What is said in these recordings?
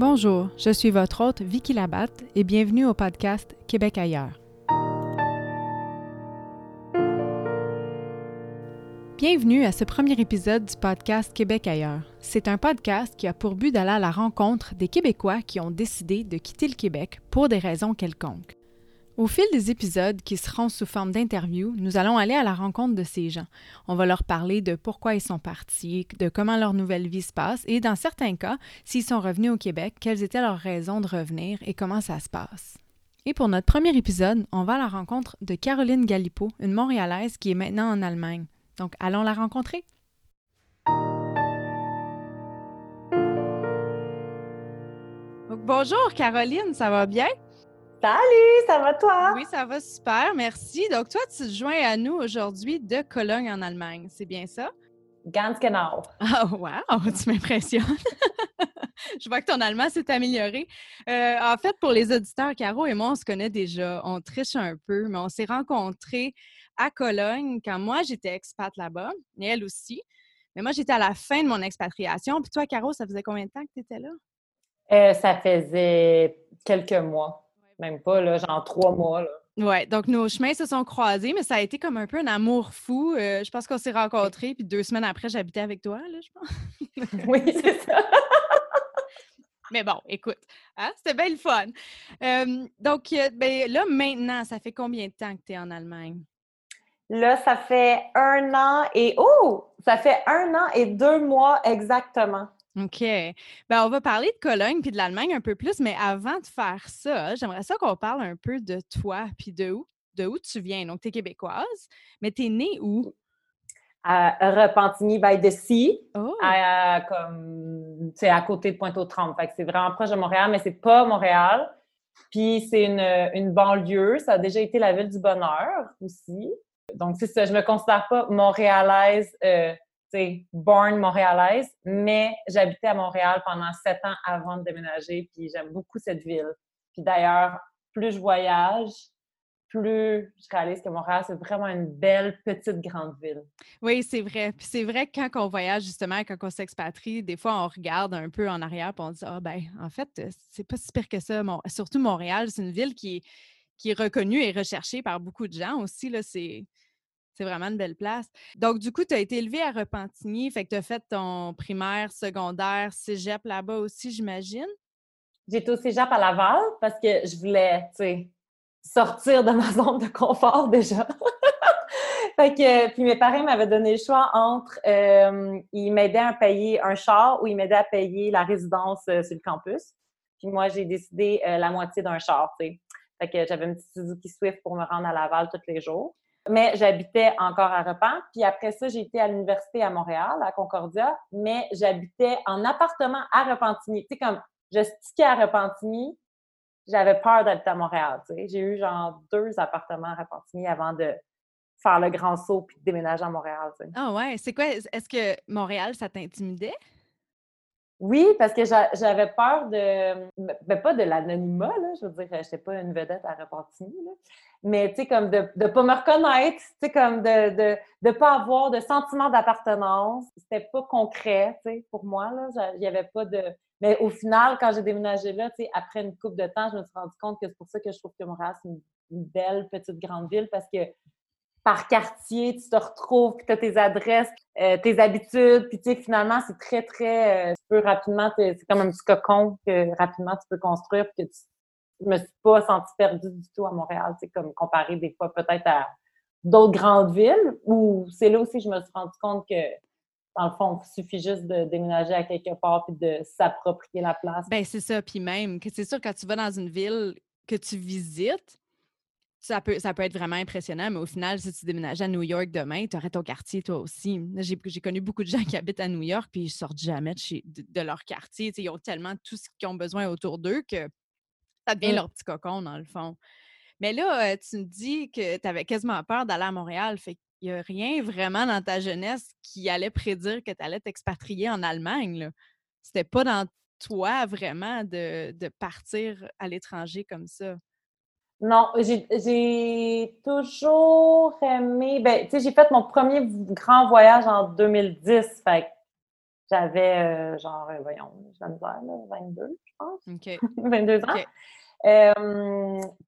Bonjour, je suis votre hôte Vicky Labatte et bienvenue au podcast Québec ailleurs. Bienvenue à ce premier épisode du podcast Québec ailleurs. C'est un podcast qui a pour but d'aller à la rencontre des Québécois qui ont décidé de quitter le Québec pour des raisons quelconques. Au fil des épisodes qui seront sous forme d'interviews, nous allons aller à la rencontre de ces gens. On va leur parler de pourquoi ils sont partis, de comment leur nouvelle vie se passe et, dans certains cas, s'ils sont revenus au Québec, quelles étaient leurs raisons de revenir et comment ça se passe. Et pour notre premier épisode, on va à la rencontre de Caroline Galipo, une Montréalaise qui est maintenant en Allemagne. Donc, allons la rencontrer. bonjour Caroline, ça va bien? Salut, ça va toi? Oui, ça va super, merci. Donc, toi, tu te joins à nous aujourd'hui de Cologne en Allemagne, c'est bien ça? Ganz genau. Ah, wow, tu m'impressionnes. Je vois que ton allemand s'est amélioré. Euh, en fait, pour les auditeurs, Caro et moi, on se connaît déjà. On triche un peu, mais on s'est rencontrés à Cologne quand moi, j'étais expat là-bas, et elle aussi. Mais moi, j'étais à la fin de mon expatriation. Puis toi, Caro, ça faisait combien de temps que tu étais là? Euh, ça faisait quelques mois. Même pas, là, genre trois mois. Oui, donc nos chemins se sont croisés, mais ça a été comme un peu un amour fou. Euh, je pense qu'on s'est rencontrés, puis deux semaines après, j'habitais avec toi, là, je pense. oui, c'est ça. mais bon, écoute, hein, c'était bien le fun. donc, euh, ben, là, maintenant, ça fait combien de temps que tu es en Allemagne? Là, ça fait un an et... Oh! Ça fait un an et deux mois exactement. OK. Ben, on va parler de Cologne puis de l'Allemagne un peu plus, mais avant de faire ça, j'aimerais ça qu'on parle un peu de toi puis de où, de où tu viens. Donc, tu es québécoise, mais tu es née où? À Repentigny by the Sea, oh! à, comme, à côté de Pointe-aux-Trembles. Fait que c'est vraiment proche de Montréal, mais c'est pas Montréal. Puis c'est une, une, banlieue. Ça a déjà été la ville du bonheur aussi. Donc, c'est ça. Je me considère pas montréalaise. Euh, c'est born montréalaise, mais j'habitais à Montréal pendant sept ans avant de déménager, puis j'aime beaucoup cette ville. Puis d'ailleurs, plus je voyage, plus je réalise que Montréal, c'est vraiment une belle petite grande ville. Oui, c'est vrai. Puis c'est vrai que quand on voyage, justement, quand on s'expatrie, des fois, on regarde un peu en arrière et on dit Ah, ben, en fait, c'est pas si pire que ça. Surtout Montréal, c'est une ville qui qui est reconnue et recherchée par beaucoup de gens aussi. Là, c'est c'est vraiment une belle place. Donc, du coup, tu as été élevé à Repentigny, fait que tu as fait ton primaire, secondaire, cégep là-bas aussi, j'imagine? J'étais au cégep à Laval parce que je voulais, tu sais, sortir de ma zone de confort déjà. fait que, puis mes parents m'avaient donné le choix entre euh, ils m'aidaient à payer un char ou ils m'aidaient à payer la résidence euh, sur le campus. Puis moi, j'ai décidé euh, la moitié d'un char, tu sais. Fait que j'avais une petite Suzuki Swift pour me rendre à Laval tous les jours. Mais j'habitais encore à Repent. Puis après ça, j'ai été à l'université à Montréal, à Concordia, mais j'habitais en appartement à Repentigny. Tu sais, comme je stickais à Repentigny, j'avais peur d'habiter à Montréal. Tu sais. J'ai eu genre deux appartements à Repentigny avant de faire le grand saut puis de déménager à Montréal. Tu sais. Ah ouais, c'est quoi? Est-ce que Montréal, ça t'intimidait? Oui, parce que j'avais peur de, ben pas de l'anonymat, là, je veux dire, je n'étais pas une vedette à Repentigny, là, mais tu sais, comme de ne pas me reconnaître, tu sais, comme de ne de, pas avoir de sentiment d'appartenance. C'était pas concret, tu sais, pour moi, là, il n'y avait pas de... Mais au final, quand j'ai déménagé là, tu sais, après une couple de temps, je me suis rendu compte que c'est pour ça que je trouve que Montréal, c'est une, belle petite grande ville, parce que par quartier, tu te retrouves, puis tu as tes adresses, euh, tes habitudes, puis tu sais, finalement, c'est très, très... Euh, tu peux rapidement, c'est comme un petit cocon que rapidement tu peux construire, puis que tu je me suis pas sentie perdue du tout à Montréal, c'est comme comparé des fois peut-être à d'autres grandes villes, où c'est là aussi que je me suis rendu compte que dans le fond, il suffit juste de déménager à quelque part puis de s'approprier la place. Ben c'est ça. Puis même, que c'est sûr, quand tu vas dans une ville que tu visites, ça peut, ça peut être vraiment impressionnant, mais au final, si tu déménages à New York demain, tu aurais ton quartier toi aussi. J'ai connu beaucoup de gens qui habitent à New York puis ils sortent jamais de, chez, de, leur quartier. ils ont tellement tout ce qu'ils ont besoin autour d'eux que ça devient leur petit cocon, dans le fond. Mais là, tu me dis que tu avais quasiment peur d'aller à Montréal. Fait qu'il n'y a rien vraiment dans ta jeunesse qui allait prédire que tu allais t'expatrier en Allemagne. C'était pas dans toi vraiment de, de partir à l'étranger comme ça. Non, j'ai toujours aimé. Ben, tu sais, j'ai fait mon premier grand voyage en 2010. Fait J'avais, genre, voyons, j'ai la misère, 22, je pense. OK. 22 ans.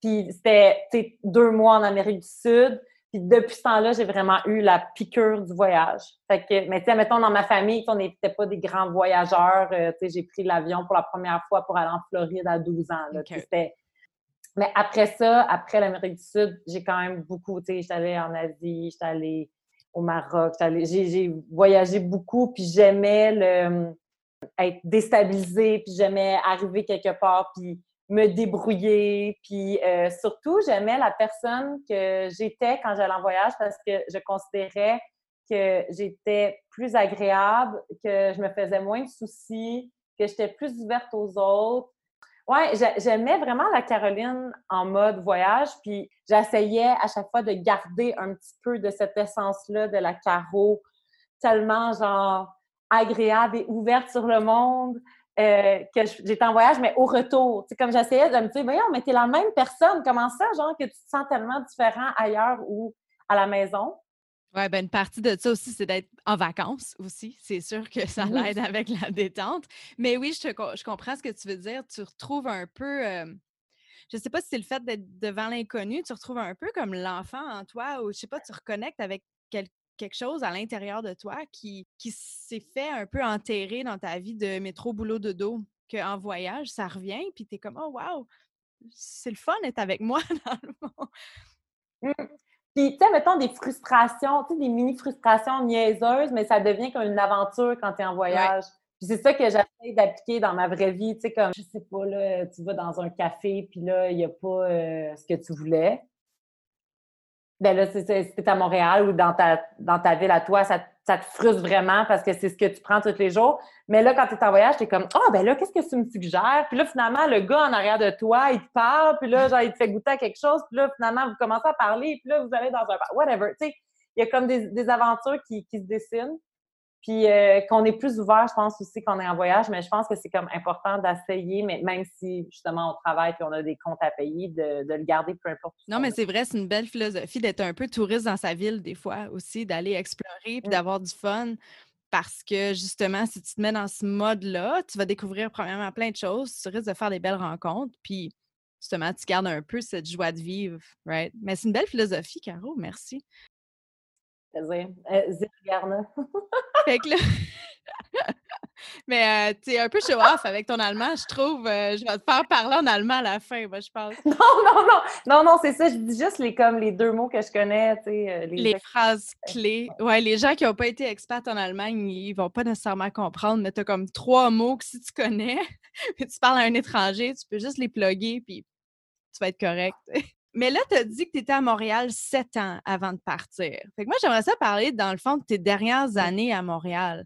puis c'était deux mois en Amérique du Sud. Puis depuis ce temps-là, j'ai vraiment eu la piqûre du voyage. Fait que, mais tu sais, mettons, dans ma famille, on n'était pas des grands voyageurs. Euh, tu sais, j'ai pris l'avion pour la première fois pour aller en Floride à 12 ans. Mais après ça, après l'Amérique du Sud, j'ai quand même beaucoup, tu sais, j'étais allée en Asie, j'étais allée au Maroc, j'ai voyagé beaucoup, puis j'aimais être déstabilisée, puis j'aimais arriver quelque part, puis me débrouiller. Puis euh, surtout, j'aimais la personne que j'étais quand j'allais en voyage parce que je considérais que j'étais plus agréable, que je me faisais moins de soucis, que j'étais plus ouverte aux autres. Ouais, j'aimais vraiment la Caroline en mode voyage, puis j'essayais à chaque fois de garder un petit peu de cette essence-là de la Caro, tellement genre agréable et ouverte sur le monde. Euh, que j'étais en voyage, mais au retour. C'est comme j'essayais de me dire, voyons, mais t'es la même personne. Comment ça, genre, que tu te sens tellement différent ailleurs ou à la maison? Oui, ben une partie de ça aussi, c'est d'être en vacances aussi. C'est sûr que ça l'aide avec la détente. Mais oui, je, je, comprends ce que tu veux dire. Tu retrouves un peu. Euh, je sais pas si c'est le fait d'être devant l'inconnu, tu retrouves un peu comme l'enfant en toi, ou je sais pas, tu reconnectes avec quelque chose à l'intérieur de toi qui, qui s'est fait un peu enterrer dans ta vie de métro, boulot, de dos, qu'en voyage, ça revient, puis tu es comme, oh, wow, c'est le fun d'être avec moi dans le monde. Mmh. Puis, tu sais, mettons des frustrations, tu sais, des mini-frustrations niaiseuses, mais ça devient comme une aventure quand tu es en voyage. Puis c'est ça que j'essaie d'appliquer dans ma vraie vie, tu sais, comme, je sais pas, là, tu vas dans un café, puis là, il n'y a pas euh, ce que tu voulais ben là, si tu à Montréal ou dans ta, dans ta ville à toi, ça, te frustre vraiment parce que c'est ce que tu prends tous les jours. Mais là, quand tu es en voyage, tu es comme Ah, oh, ben là, qu'est-ce que tu me suggères? Puis là, finalement, le gars en arrière de toi, il te parle, puis là, genre, il te fait goûter à quelque chose, puis là, finalement, vous commencez à parler, puis là, vous allez dans un whatever. Tu sais, il y a comme des, des aventures qui, qui se dessinent. Puis euh, qu'on est plus ouvert, je pense aussi qu'on est en voyage, mais je pense que c'est comme important d'essayer, mais même si justement on travaille et on a des comptes à payer, de, le garder peu importe. Non, mais c'est vrai, c'est une belle philosophie d'être un peu touriste dans sa ville des fois aussi, d'aller explorer puis mmh. d'avoir du fun. Parce que justement, si tu te mets dans ce mode-là, tu vas découvrir premièrement plein de choses, tu risques de faire des belles rencontres, puis justement, tu gardes un peu cette joie de vivre, right? Mais c'est une belle philosophie, Caro, merci. Euh, fait que là. Mais euh, tu es un peu show-off avec ton allemand, je trouve. Euh, je vais te faire parler en allemand à la fin, moi, je pense. Non, non, non. Non, non, c'est ça. Je dis juste les, comme les deux mots que je connais. les, les phrases clés. Ouais, les gens qui n'ont pas été experts en Allemagne, ils vont pas nécessairement comprendre, mais tu as comme trois mots que si tu connais, puis tu parles à un étranger, tu peux juste les plugger, puis tu vas être correct. Mais là, tu as dit que tu étais à Montréal sept ans avant de partir. Fait que moi, j'aimerais ça parler, dans le fond, de tes dernières années à Montréal.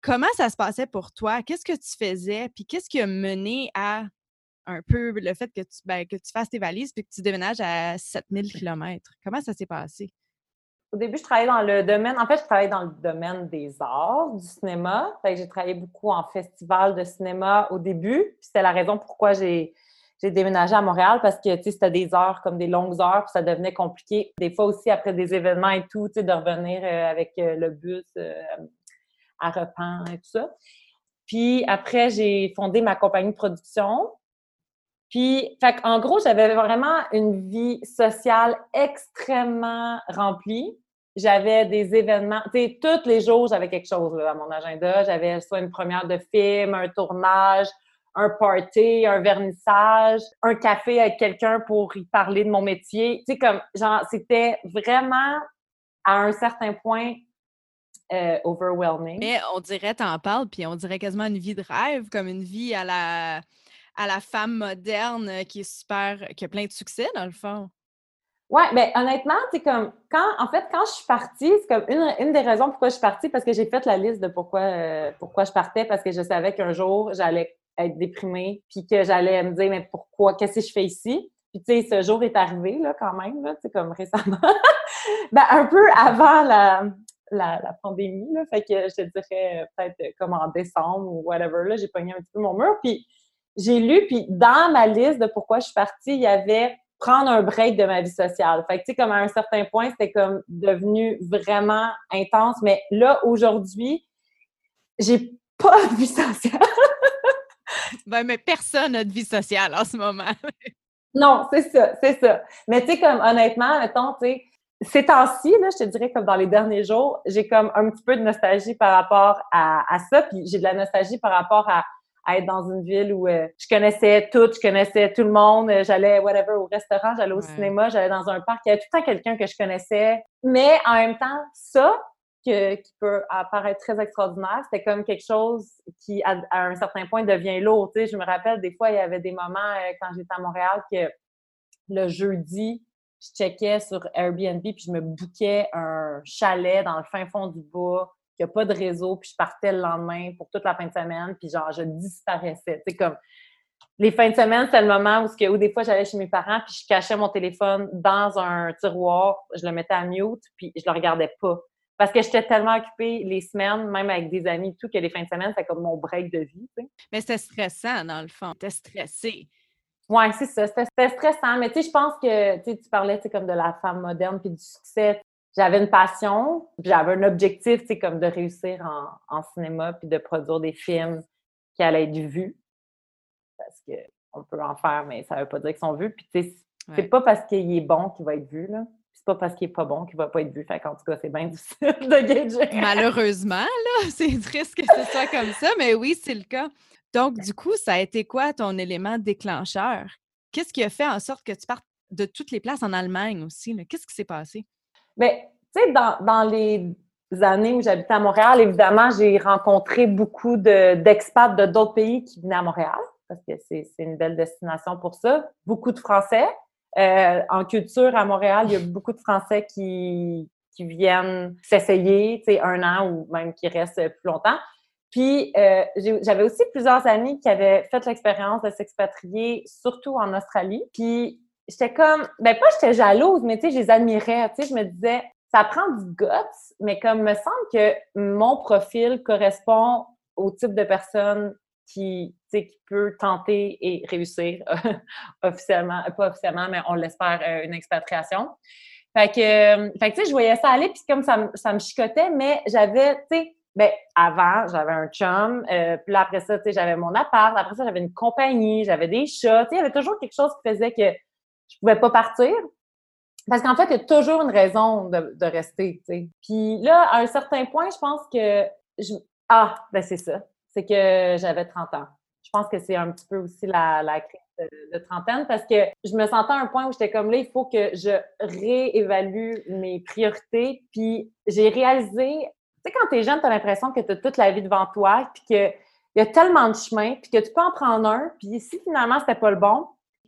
Comment ça se passait pour toi? Qu'est-ce que tu faisais? Puis qu'est-ce qui a mené à un peu le fait que tu, ben, que tu fasses tes valises puis que tu déménages à 7000 km? Comment ça s'est passé? Au début, je travaillais dans le domaine, en fait, je travaillais dans le domaine des arts, du cinéma. j'ai travaillé beaucoup en festival de cinéma au début. Puis c'était la raison pourquoi j'ai j'ai déménagé à Montréal parce que, c'était des heures comme des longues heures, puis ça devenait compliqué. Des fois aussi, après des événements et tout, de revenir euh, avec euh, le bus euh, à Repent et tout ça. Puis après, j'ai fondé ma compagnie de production. Puis, en gros, j'avais vraiment une vie sociale extrêmement remplie. J'avais des événements, tu sais, tous les jours, j'avais quelque chose à mon agenda. J'avais soit une première de film, un tournage, un party, un vernissage, un café avec quelqu'un pour y parler de mon métier. Tu sais, comme, genre, c'était vraiment à un certain point euh, overwhelming. Mais on dirait, t'en parles, puis on dirait quasiment une vie de rêve, comme une vie à la, à la femme moderne qui est super, qui a plein de succès, dans le fond. Ouais, mais ben, honnêtement, c'est comme quand en fait quand je suis partie, c'est comme une, une, des raisons pourquoi je suis partie parce que j'ai fait la liste de pourquoi euh, pourquoi je partais parce que je savais qu'un jour j'allais être déprimée, puis que j'allais me dire, mais pourquoi, qu'est-ce que je fais ici? Puis, tu sais, ce jour est arrivé, là, quand même, là, tu sais, comme récemment. ben, un peu avant la, la, pandémie, là. Fait que je te dirais euh, peut-être euh, comme en décembre ou whatever, là, j'ai pogné un petit peu mon mur. Puis, j'ai lu, puis dans ma liste de pourquoi je suis partie, il y avait prendre un break de ma vie sociale. Fait que, tu sais, comme à un certain point, c'était comme devenu vraiment intense. Mais là, aujourd'hui, j'ai pas de vie sociale. Ben, mais personne n'a de vie sociale en ce moment. non, c'est ça, c'est ça. Mais tu sais, comme honnêtement, mettons, tu sais, ces temps-ci, là, je te dirais comme dans les derniers jours, j'ai comme un petit peu de nostalgie par rapport à, ça. Puis j'ai de la nostalgie par rapport à, être dans une ville où euh, je connaissais tout, je connaissais tout le monde, euh, j'allais whatever au restaurant, j'allais au cinéma, j'allais dans un parc, il y avait tout le temps quelqu'un que je connaissais. Mais en même temps, ça, qui peut apparaître très extraordinaire, c'était comme quelque chose qui, à, un certain point, devient lourd. Je me rappelle, des fois, il y avait des moments euh, quand j'étais à Montréal que le jeudi, je checkais sur Airbnb puis je me bouquais un chalet dans le fin fond du bois, qui a pas de réseau, puis je partais le lendemain pour toute la fin de semaine, puis genre, je disparaissais. Tu sais, comme les fins de semaine, c'était le moment où, où des fois, j'allais chez mes parents, puis je cachais mon téléphone dans un tiroir, je le mettais à mute, puis je le regardais pas. Parce que j'étais tellement occupée les semaines, même avec des amis tout, que les fins de semaine, c'était comme mon break de vie. Mais c'était stressant, dans le fond. T'es stressé. Oui, c'est ça. C'était stressant. Mais tu sais, je pense que tu parlais comme de la femme moderne puis du succès. J'avais une passion, j'avais un objectif, tu sais, comme de réussir en, cinéma puis de produire des films qui allaient être vus. Parce qu'on peut en faire, mais ça ne veut pas dire qu'ils sont vus. Puis tu sais, c'est pas parce qu'il est bon qu'il va être vu, là. C'est pas parce qu'il est pas bon qu'il va pas être vu. Fait en tout cas, c'est bien difficile de gager. Malheureusement, là, c'est triste que ce soit comme ça, mais oui, c'est le cas. Donc, du coup, ça a été quoi ton élément déclencheur? Qu'est-ce qui a fait en sorte que tu partes de toutes les places en Allemagne aussi? Qu'est-ce qui s'est passé? Bien, tu sais, dans, les années où j'habitais à Montréal, évidemment, j'ai rencontré beaucoup d'expats de, d'autres pays qui venaient à Montréal, parce que c'est une belle destination pour ça. Beaucoup de Français. Euh, en culture, à Montréal, il y a beaucoup de Français qui, viennent s'essayer, tu sais, un an ou même qui restent plus longtemps. Puis, euh, j'avais aussi plusieurs amis qui avaient fait l'expérience de s'expatrier, surtout en Australie. Puis, j'étais comme, ben pas j'étais jalouse, mais tu sais, je les admirais. Tu sais, je me disais, ça prend du guts, mais comme me semble que mon profil correspond au type de personne qui, qui peut tenter et réussir officiellement, pas officiellement, mais on l'espère, euh, une expatriation. Euh, fait que tu sais, je voyais ça aller, puis comme ça, ça me chicotait, mais j'avais, tu sais, ben, avant, j'avais un chum. Euh, puis après ça, tu sais, j'avais mon appart. Après ça, j'avais une compagnie. J'avais des chats. Tu sais, il y avait toujours quelque chose qui faisait que je pouvais pas partir. Parce qu'en fait, il y a toujours une raison de, de rester, tu sais. Puis là, à un certain point, je pense que... Je... Ah, ben c'est ça. C'est que j'avais 30 ans. Je pense que c'est un petit peu aussi la, la crise de, trentaine parce que je me sentais à un point où j'étais comme là, il faut que je réévalue mes priorités. Puis j'ai réalisé tu sais, quand tu es jeune, tu as l'impression que tu as toute la vie devant toi, puis qu'il y a tellement de chemins, puis que tu peux en prendre un, puis si finalement c'était pas le bon,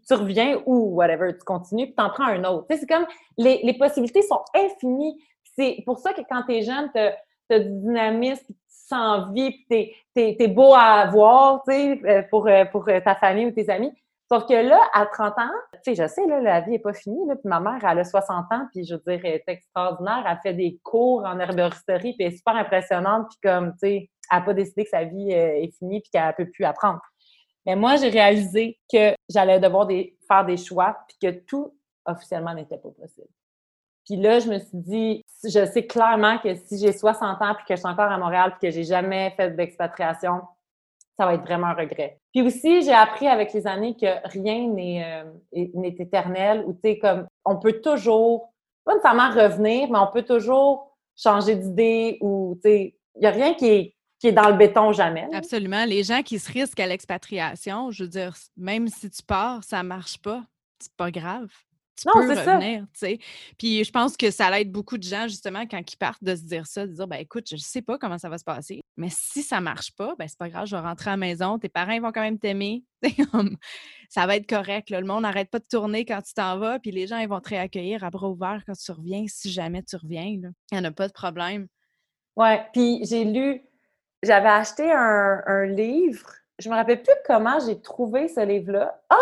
tu reviens ou whatever, tu continues, puis tu en prends un autre. Tu sais, c'est comme les, les, possibilités sont infinies. C'est pour ça que quand tu es jeune, tu du dynamisme, sens vie, puis tu es, beau à voir, tu sais, euh, pour, euh, pour ta famille ou tes amis. Sauf que là, à 30 ans, tu sais, je sais, là, la vie n'est pas finie. Ma mère, elle a 60 ans, puis je veux dire, elle est extraordinaire. Elle fait des cours en herboristerie, puis elle est super impressionnante. Puis comme, tu sais, elle n'a pas décidé que sa vie euh, est finie, puis qu'elle ne peut plus apprendre. Mais moi, j'ai réalisé que j'allais devoir faire des choix, puis que tout, officiellement, n'était pas possible. Puis là, je me suis dit, je sais clairement que si j'ai 60 ans, puis que je suis encore à Montréal, puis que j'ai jamais fait d'expatriation, ça va être vraiment un regret. Puis aussi, j'ai appris avec les années que rien n'est euh, éternel ou tu sais, comme on peut toujours, pas nécessairement revenir, mais on peut toujours changer d'idée ou tu sais, il n'y a rien qui est, qui est dans le béton jamais. Absolument. Les gens qui se risquent à l'expatriation, je veux dire, même si tu pars, ça ne marche pas, c'est pas grave tu peux revenir, tu sais. Puis je pense que ça aide beaucoup de gens, justement, quand ils partent, de se dire ça, de dire, ben écoute, je ne sais pas comment ça va se passer, mais si ça ne marche pas, ben c'est pas grave, je vais rentrer à la maison, tes parents vont quand même t'aimer, ça va être correct, le monde n'arrête pas de tourner quand tu t'en vas, puis les gens, ils vont te réaccueillir à bras ouverts quand tu reviens, si jamais tu reviens, il n'y en a pas de problème. Ouais, puis j'ai lu, j'avais acheté un, un livre je me rappelle plus comment j'ai trouvé ce livre-là. Ah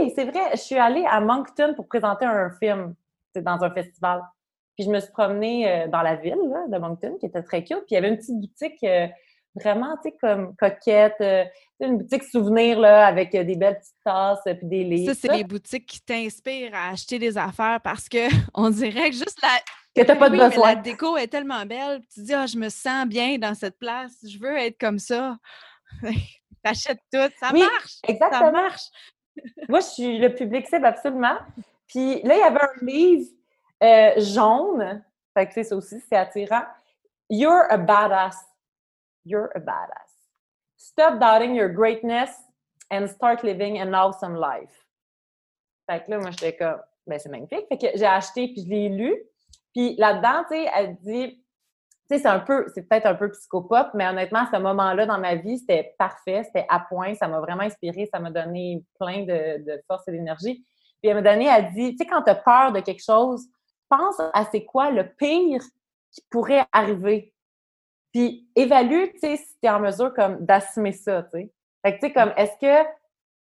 oui, c'est vrai, je suis allée à Moncton pour présenter un film. C'est dans un festival. Puis je me suis promenée euh, dans la ville de Moncton, qui était très cute. Puis il y avait une petite boutique euh, vraiment, tu sais, comme coquette, euh, une boutique souvenir là, avec des belles petites tasses puis des livres. Ça, c'est les boutiques qui t'inspirent à acheter des affaires parce que on dirait que juste la que tu n'as pas de oui, besoin. Mais la déco est tellement belle. Tu te dis, ah, je me sens bien dans cette place. Je veux être comme ça. T'achètes tout. Ça marche. Exactement. Ça marche. Moi, je suis le public cible absolument. Puis là, il y avait un livre euh, jaune. Fait que ça aussi, c'est attirant. You're a badass. You're a badass. Stop doubting your greatness and start living an awesome life. Fait que là, moi, j'étais comme, ben c'est magnifique. Fait que j'ai acheté puis je l'ai lu. Puis là-dedans, tu sais, elle dit, c'est un peu, c'est peut-être un peu psychopop, mais honnêtement, ce moment-là dans ma vie, c'était parfait, c'était à point, ça m'a vraiment inspiré, ça m'a donné plein de, de force et d'énergie. Puis elle m'a donné, elle dit, tu sais, quand tu as peur de quelque chose, pense à c'est quoi le pire qui pourrait arriver. Puis évalue, tu sais, si tu es en mesure comme d'assumer ça, tu sais. Fait que, tu sais, comme, est-ce que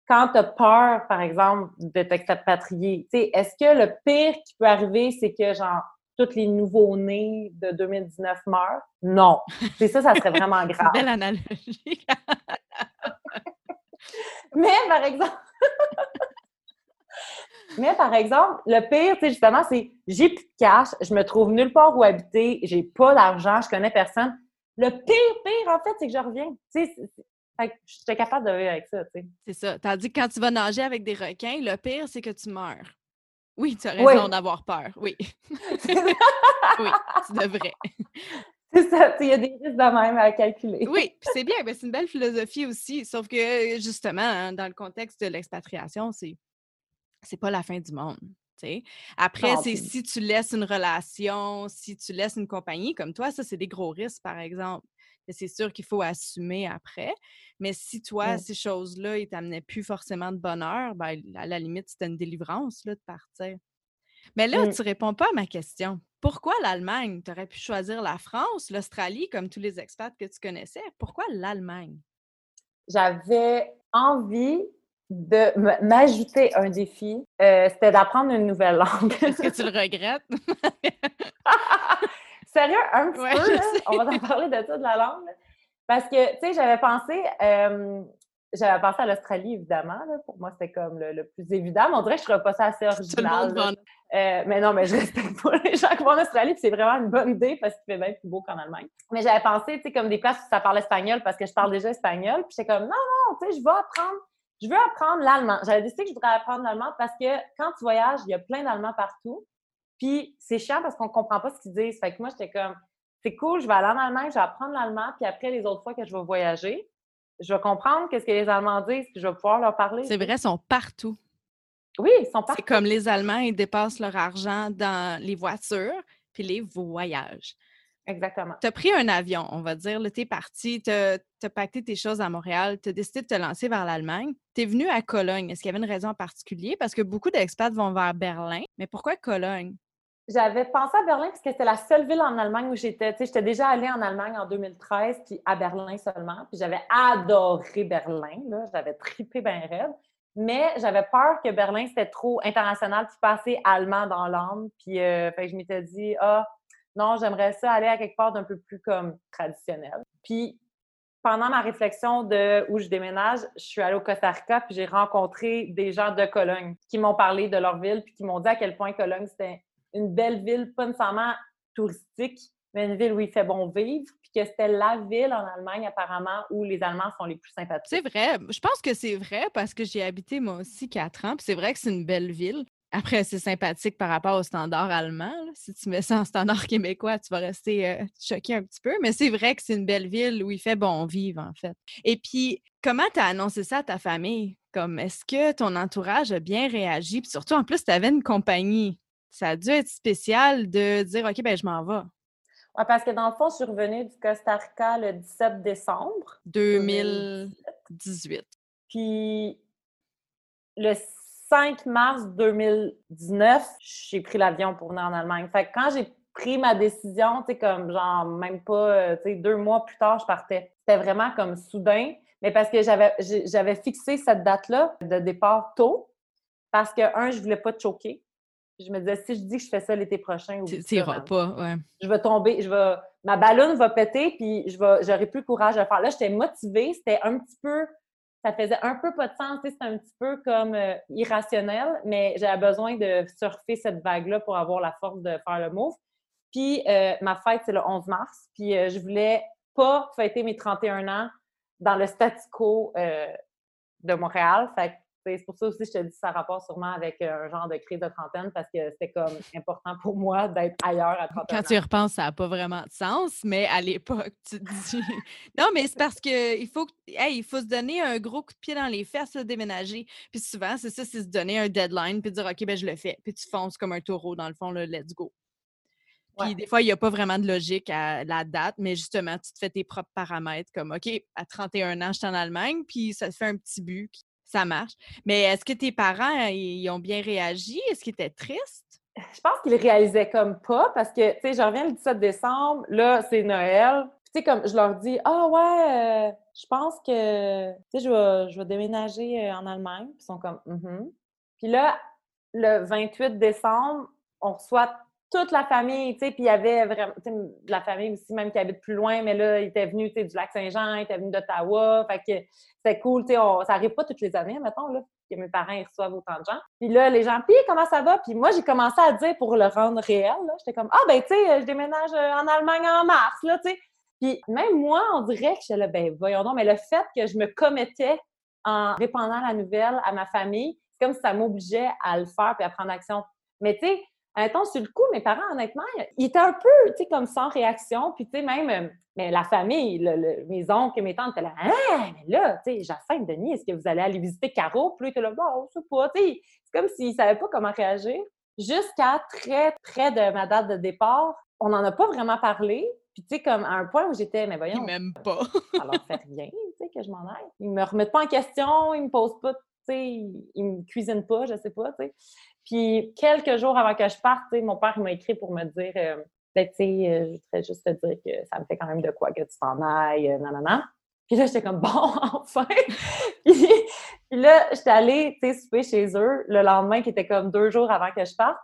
quand tu as peur, par exemple, de t'expatrier, tu sais, est-ce que le pire qui peut arriver, c'est que, genre, tous les nouveaux-nés de 2019 meurent? Non. C'est ça, ça serait vraiment grave. Belle analogie. Mais, par exemple... Mais par exemple, le pire, tu sais, justement, c'est j'ai plus de cash, je me trouve nulle part où habiter, j'ai pas d'argent, je connais personne. Le pire, pire, en fait, c'est que je reviens. Tu sais, je suis capable de vivre avec ça, tu sais. C'est ça. Tandis que quand tu vas nager avec des requins, le pire, c'est que tu meurs. Oui, tu as raison d'avoir peur. Oui. oui, tu devrais. C'est ça, il y a des risques de même à calculer. Oui, puis c'est bien, mais c'est une belle philosophie aussi. Sauf que, justement, hein, dans le contexte de l'expatriation, c'est c'est pas la fin du monde. Après, c'est si tu laisses une relation, si tu laisses une compagnie comme toi, ça, c'est des gros risques, par exemple. C'est sûr qu'il faut assumer après. Mais si toi, ces choses-là, ils t'amenaient plus forcément de bonheur, ben, à la limite, c'était une délivrance là, de partir. Mais là, mmh. tu réponds pas à ma question. Pourquoi l'Allemagne? Tu aurais pu choisir la France, l'Australie, comme tous les expats que tu connaissais. Pourquoi l'Allemagne? J'avais envie de m'ajouter un défi, euh, c'était d'apprendre une nouvelle langue. Est-ce que tu le regrettes? Sérieux, un petit peu, on va en parler de ça, de la langue. Parce que, tu sais, j'avais pensé, euh, j'avais pensé à l'Australie, évidemment. Pour moi, c'était comme le, plus évident. Mais on dirait que je ne pas ça assez original. Euh, mais non, mais je respecte pas les gens qui vont en Australie, c'est vraiment une bonne idée parce qu'il fait bien plus beau qu'en Allemagne. Mais j'avais pensé, tu sais, comme des places où ça parle espagnol parce que je parle déjà espagnol. Puis j'étais comme, non, non, tu sais, je vais apprendre je veux apprendre l'allemand. J'avais décidé que je voudrais apprendre l'allemand parce que quand tu voyages, il y a plein d'Allemands partout. Puis c'est chiant parce qu'on ne comprend pas ce qu'ils disent. Fait que moi, j'étais comme, c'est cool, je vais aller en Allemagne, je vais apprendre l'allemand, puis après, les autres fois que je vais voyager, je vais comprendre qu'est-ce que les Allemands disent, puis je vais pouvoir leur parler. C'est vrai, ils sont partout. Oui, ils sont partout. C'est comme les Allemands, ils dépassent leur argent dans les voitures, puis les voyages. Exactement. Tu as pris un avion, on va dire. Tu es parti, tu as, pacté tes choses à Montréal, tu as décidé de te lancer vers l'Allemagne. Tu es venu à Cologne. Est-ce qu'il y avait une raison en particulier? Parce que beaucoup d'expats vont vers Berlin. Mais pourquoi Cologne? J'avais pensé à Berlin parce que c'était la seule ville en Allemagne où j'étais. J'étais déjà allée en Allemagne en 2013, puis à Berlin seulement. Puis j'avais adoré Berlin. J'avais tripé bien raide. Mais j'avais peur que Berlin, c'était trop international, puis pas assez allemand dans l'âme. Puis euh, je m'étais dit, ah, non, j'aimerais ça aller à quelque part d'un peu plus comme traditionnel. Puis pendant ma réflexion de où je déménage, je suis allée au Costa Rica puis j'ai rencontré des gens de Cologne qui m'ont parlé de leur ville puis qui m'ont dit à quel point Cologne c'était une belle ville, pas nécessairement touristique, mais une ville où il fait bon vivre, puis que c'était la ville en Allemagne apparemment où les Allemands sont les plus sympathiques. C'est vrai. Je pense que c'est vrai parce que j'ai habité moi aussi quatre ans, puis c'est vrai que c'est une belle ville. Après, c'est sympathique par rapport au standard allemand. Si tu mets ça en standard québécois, tu vas rester euh, choqué un petit peu. Mais c'est vrai que c'est une belle ville où il fait bon vivre, en fait. Et puis, comment tu as annoncé ça à ta famille? Comme, est-ce que ton entourage a bien réagi? Puis surtout, en plus, tu avais une compagnie. Ça a dû être spécial de dire, OK, ben je m'en vais. Oui, parce que dans le fond, je suis revenue du Costa Rica le 17 décembre 2018. Puis le 5 mars 2019, j'ai pris l'avion pour venir en Allemagne. Fait que quand j'ai pris ma décision, tu sais, comme genre même pas, euh, tu sais, deux mois plus tard, je partais. C'était vraiment comme soudain, mais parce que j'avais, j'avais fixé cette date-là de départ tôt, parce que, un, je voulais pas te choquer. Je me disais, si je dis que je fais ça l'été prochain, tu n'iras pas, ouais. Je vais tomber, je vais, ma ballonne va péter, puis je vais, j'aurai plus le courage de le faire. Là, j'étais motivée, c'était un petit peu ça faisait un peu pas de sens. C'était un petit peu comme euh, irrationnel, mais j'avais besoin de surfer cette vague-là pour avoir la force de faire le move. Puis ma fête, c'est le 11 mars. Puis je voulais pas fêter mes 31 ans dans le statu quo de Montréal. Fait c'est pour ça aussi que je te dis ça rapport sûrement avec un genre de crise de trentaine parce que c'était comme important pour moi d'être ailleurs à 31 Quand tu y repenses, ça n'a pas vraiment de sens, mais à l'époque, tu te dis. non, mais c'est parce qu'il faut, il faut se donner un gros coup de pied dans les fesses, là, déménager. Puis souvent, c'est ça, c'est se donner un deadline puis dire OK, ben je le fais. Puis tu fonces comme un taureau, dans le fond, là, let's go. Puis des fois, il n'y a pas vraiment de logique à la date, mais justement, tu te fais tes propres paramètres comme OK, à 31 ans, je suis en Allemagne, puis ça te fait un petit but, ça marche. Mais est-ce que tes parents, ils ont bien réagi? Est-ce qu'ils étaient tristes? Je pense qu'ils réalisaient comme pas parce que, tu sais, je reviens le 17 décembre, là, c'est Noël. Tu sais, comme je leur dis, ah ouais, euh, je pense que, tu sais, je vais, je vais déménager euh, en Allemagne. Puis ils sont comme, mm Puis là, le 28 décembre, on reçoit toute la famille, tu sais, puis il y avait vraiment, de la famille aussi, même qui habite plus loin, mais là, il était venu, tu sais, du Lac-Saint-Jean, il était venu d'Ottawa, fait que c'était cool, tu sais, ça arrive pas toutes les années, mettons, là, que mes parents, reçoivent autant de gens. Puis là, les gens, puis comment ça va? Puis moi, j'ai commencé à dire pour le rendre réel, là, j'étais comme, ah, ben, tu sais, je déménage euh, en Allemagne en mars, là, tu sais. Puis même moi, on dirait que j'étais là, ben, voyons donc, mais le fait que je me commettais en répandant la nouvelle à ma famille, c'est comme si ça m'obligeait à le faire puis à prendre action. Mais tu sais, Sur le coup, mes parents, honnêtement, ils étaient un peu, tu sais, comme sans réaction. Puis, tu sais, même euh, mais la famille, mes oncles et mes tantes étaient là, ah, mais là, tu sais, Jacinthe, Denis, est-ce que vous allez aller visiter Caro? Puis là, ils étaient là, bon, je sais pas. Tu sais, c'est comme s'ils ne savaient pas comment réagir. Jusqu'à très près de ma date de départ, on n'en a pas vraiment parlé. Puis, tu sais, comme à un point où j'étais, mais voyons. Ils m'aiment pas. leur fait rien, tu sais, que je m'en aille. Ils me remettent pas en question, ils me posent pas, tu sais, ils me cuisinent pas, je sais pas, tu sais. Puis quelques jours avant que je parte, mon père m'a écrit pour me dire euh, ben, tu sais, euh, je voudrais juste te dire que ça me fait quand même de quoi que tu t'en ailles, euh, nanana. Puis là, j'étais comme bon, enfin! puis, là, j'étais allée, tu sais, souper chez eux le lendemain, qui était comme deux jours avant que je parte.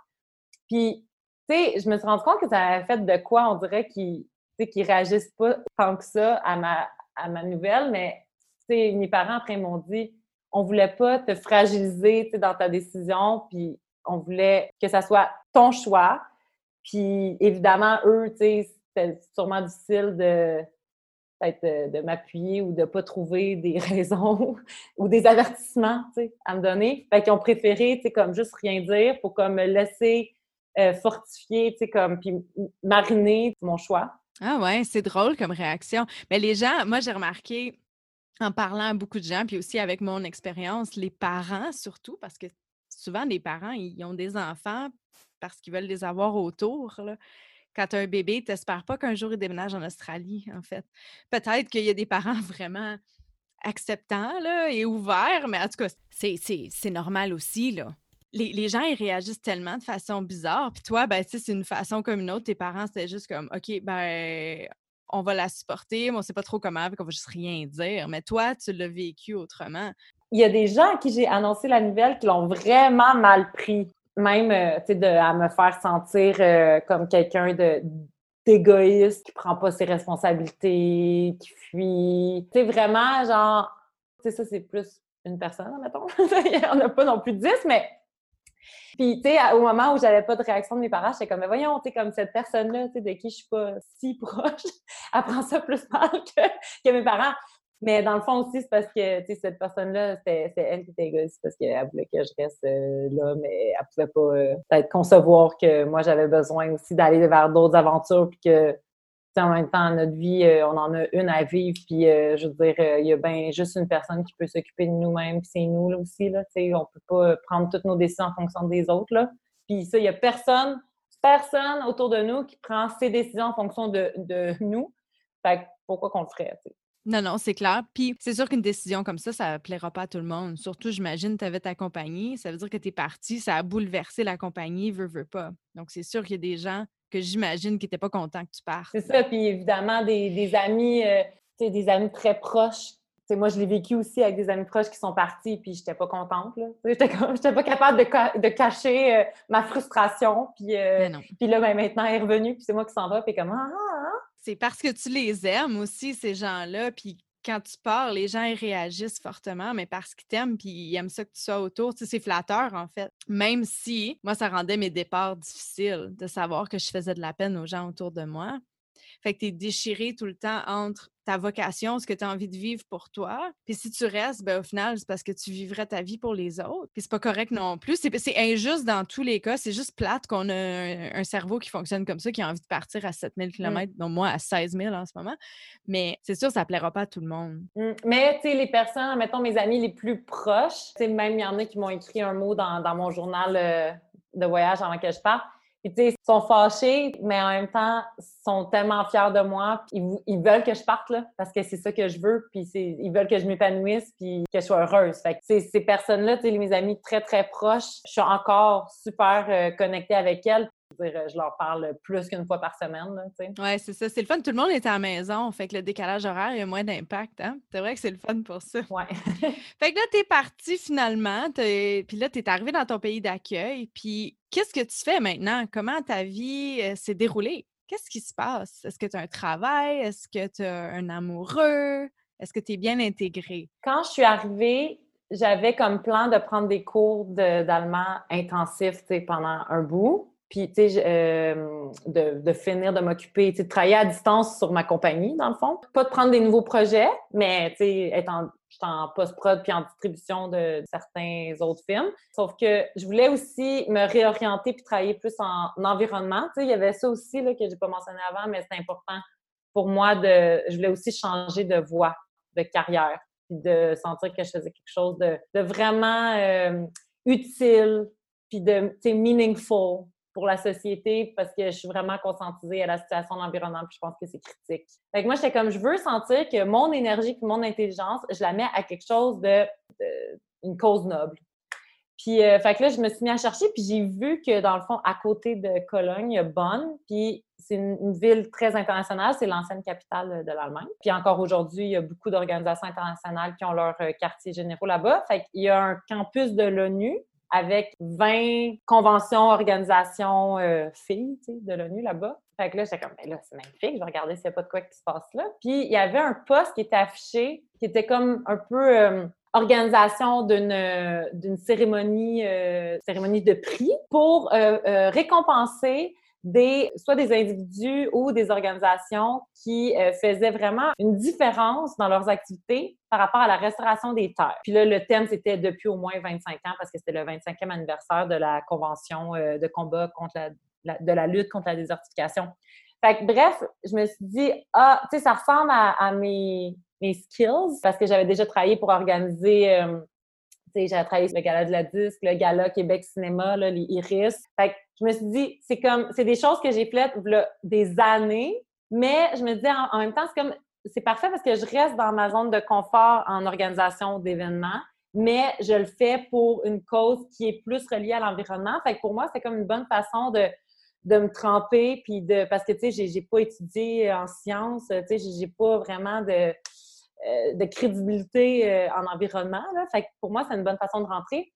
Puis, tu sais, je me suis rendu compte que ça avait fait de quoi, on dirait qu'ils qu réagissent pas tant que ça à ma, à ma nouvelle, mais, tu sais, mes parents après m'ont dit on voulait pas te fragiliser dans ta décision, puis on voulait que ça soit ton choix. Puis évidemment, eux, tu sais, c'était sûrement difficile de de, m'appuyer ou de ne pas trouver des raisons ou des avertissements à me donner. Fait qu'ils ont préféré comme juste rien dire pour comme me laisser euh, fortifier, comme puis mariner mon choix. Ah ouais, c'est drôle comme réaction. Mais les gens, moi j'ai remarqué en parlant à beaucoup de gens, puis aussi avec mon expérience, les parents surtout, parce que souvent, les parents, ils ont des enfants parce qu'ils veulent les avoir autour. Quand tu as un bébé, tu n'espères pas qu'un jour il déménage en Australie, en fait. Peut-être qu'il y a des parents vraiment acceptants là, et ouverts, mais en tout cas, c'est normal aussi. Là. Les, gens, ils réagissent tellement de façon bizarre. Puis toi, ben, c'est une façon comme une autre. Tes parents, c'était juste comme, OK, ben, on va la supporter, mais on ne sait pas trop comment, on va juste rien dire. Mais toi, tu l'as vécu autrement il y a des gens à qui j'ai annoncé la nouvelle qui l'ont vraiment mal pris. Même, euh, à me faire sentir euh, comme quelqu'un d'égoïste, qui prend pas ses responsabilités, qui fuit. Sais, vraiment, genre, tu sais, ça, c'est plus une personne, mettons. il n'y en a pas non plus dix, mais puis, tu sais, au moment où j'avais pas de réaction de mes parents, j'étais comme, mais voyons, tu comme cette personne-là, tu sais, de qui je suis pas si proche, elle ça plus mal que mes parents. Mais dans le fond aussi, c'est parce que cette personne-là, c'est elle qui était égoïste parce qu'elle voulait que je reste euh, là, mais elle pouvait pas euh, peut-être concevoir que moi, j'avais besoin aussi d'aller vers d'autres aventures puis que en même temps, notre vie, euh, on en a une à vivre, puis je veux dire, il y a bien juste une personne qui peut s'occuper de nous-mêmes, puis c'est nous là aussi, là, on peut pas prendre toutes nos décisions en fonction des autres, là. Puis ça, il y a personne, personne autour de nous qui prend ses décisions en fonction de, de nous. Fait pourquoi qu'on le ferait? Non, non, c'est clair. Puis c'est sûr qu'une décision comme ça, ça ne plaira pas à tout le monde. Surtout, j'imagine, tu avais ta compagnie. Ça veut dire que tu es parti, ça a bouleversé la compagnie, veut, veut pas. Donc, c'est sûr qu'il y a des gens que j'imagine qui n'étaient pas contents que tu partes. C'est ça. Puis évidemment, des, amis, euh, des amis très proches. Moi, je l'ai vécu aussi avec des amis proches qui sont partis, puis j'étais pas contente. Je n'étais pas capable de, cacher euh, ma frustration. Puis, euh, puis là, ben, maintenant, elle est revenue, puis c'est moi qui s'en va, puis comme ah, ah, ah. C'est parce que tu les aimes aussi, ces gens-là, puis quand tu pars, les gens ils réagissent fortement, mais parce qu'ils t'aiment puis ils aiment ça que tu sois autour. Tu sais, c'est flatteur, en fait. Même si, moi, ça rendait mes départs difficiles de savoir que je faisais de la peine aux gens autour de moi. Fait que tu es déchiré tout le temps entre ta vocation, ce que tu as envie de vivre pour toi. Puis si tu restes, ben, au final, c'est parce que tu vivrais ta vie pour les autres. Puis c'est pas correct non plus. C'est injuste dans tous les cas. C'est juste plate qu'on a un, cerveau qui fonctionne comme ça, qui a envie de partir à 7000 km, non moi à 16 000 en ce moment. Mais c'est sûr, ça plaira pas à tout le monde. Mmh. Mais, tu sais, les personnes, mettons mes amis les plus proches, tu sais, même il y en a qui m'ont écrit un mot dans, dans mon journal euh, de voyage avant que je parte ils sont fâchés, mais en même temps, sont tellement fiers de moi. Ils, veulent que je parte, là, parce que c'est ça que je veux. Puis ils veulent que je m'épanouisse, puis que je sois heureuse. Fait que ces personnes-là, mes amis très, très proches, je suis encore super euh, connectée avec elles. Je leur parle plus qu'une fois par semaine. Oui, c'est ça. C'est le fun. Tout le monde est à la maison. Fait que le décalage horaire, il y a moins d'impact. Hein? C'est vrai que c'est le fun pour ça. Ouais. fait que là, tu es parti finalement. Puis là, tu es arrivé dans ton pays d'accueil. Puis qu'est-ce que tu fais maintenant? Comment ta vie euh, s'est déroulée? Qu'est-ce qui se passe? Est-ce que tu as un travail? Est-ce que tu as un amoureux? Est-ce que tu es bien intégré? Quand je suis arrivée, j'avais comme plan de prendre des cours d'allemand intensifs pendant un bout. Puis, tu sais, euh, de, finir de m'occuper, tu sais, de travailler à distance sur ma compagnie, dans le fond. Pas de prendre des nouveaux projets, mais, tu sais, être en, post-prod puis en distribution de, certains autres films. Sauf que je voulais aussi me réorienter puis travailler plus en, environnement. Tu sais, il y avait ça aussi, là, que j'ai pas mentionné avant, mais c'est important pour moi de... Je voulais aussi changer de voie, de carrière, puis de sentir que je faisais quelque chose de, vraiment euh, utile, puis de, tu sais, meaningful pour la société parce que je suis vraiment conscientisée à la situation de l'environnement puis je pense que c'est critique. Fait moi, j'étais comme, je veux sentir que mon énergie et mon intelligence, je la mets à quelque chose de, une cause noble. Puis, euh, fait que là, je me suis mis à chercher, puis j'ai vu que, dans le fond, à côté de Cologne, il y a Bonn, puis c'est une, ville très internationale, c'est l'ancienne capitale de l'Allemagne. Puis encore aujourd'hui, il y a beaucoup d'organisations internationales qui ont leur euh, quartier généraux là-bas. Fait qu'il y a un campus de l'ONU avec 20 conventions, organisations euh, filles de l'ONU là-bas. Fait que là, j'étais comme, ben là, c'est magnifique, je vais regarder s'il n'y a pas de quoi qui se passe là. Puis il y avait un poste qui était affiché, qui était comme un peu euh, organisation d'une, d'une cérémonie, euh, cérémonie de prix pour récompenser des, soit des individus ou des organisations qui euh, faisaient vraiment une différence dans leurs activités par rapport à la restauration des terres. Puis là, le thème, c'était depuis au moins 25 ans parce que c'était le 25e anniversaire de la Convention euh, de combat contre la, de la lutte contre la désertification. Fait que, bref, je me suis dit, ah, tu sais, ça ressemble à, mes, mes, skills parce que j'avais déjà travaillé pour organiser euh, j'ai travaillé le gala de la disque, le gala Québec Cinéma, les Iris. Fait que je me suis dit, c'est comme, c'est des choses que j'ai faites des années, mais je me dis en, même temps, c'est comme, c'est parfait parce que je reste dans ma zone de confort en organisation d'événements, mais je le fais pour une cause qui est plus reliée à l'environnement. Fait que pour moi, c'est comme une bonne façon de, de me tremper, puis de, parce que, tu sais, j'ai pas étudié en sciences, tu sais, j'ai pas vraiment de, de crédibilité euh, en environnement. Fait que pour moi, c'est une bonne façon de rentrer.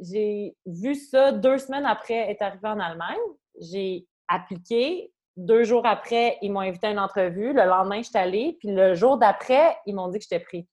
J'ai vu ça deux semaines après être arrivée en Allemagne. J'ai appliqué. Deux jours après, ils m'ont invité à une entrevue. Le lendemain, je suis allée. Puis le jour d'après, ils m'ont dit que j'étais pris.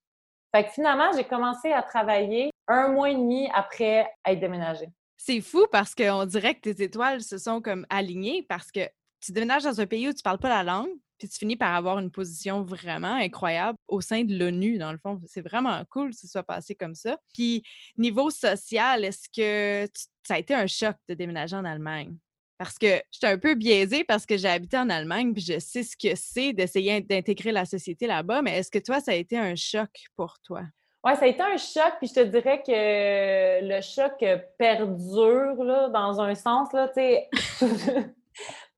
Fait que finalement, j'ai commencé à travailler un mois et demi après être déménagée. C'est fou parce qu'on dirait que tes étoiles se sont comme alignées parce que tu déménages dans un pays où tu parles pas la langue, puis tu finis par avoir une position vraiment incroyable au sein de l'ONU, dans le fond. C'est vraiment cool que ce soit passé comme ça. Puis, niveau social, est-ce que ça a été un choc de déménager en Allemagne? Parce que j'étais un peu biaisée parce que j'ai habité en Allemagne, puis je sais ce que c'est d'essayer d'intégrer la société là-bas, mais est-ce que toi, ça a été un choc pour toi? Oui, ça a été un choc, puis je te dirais que le choc perdure, là, dans un sens, là, tu sais.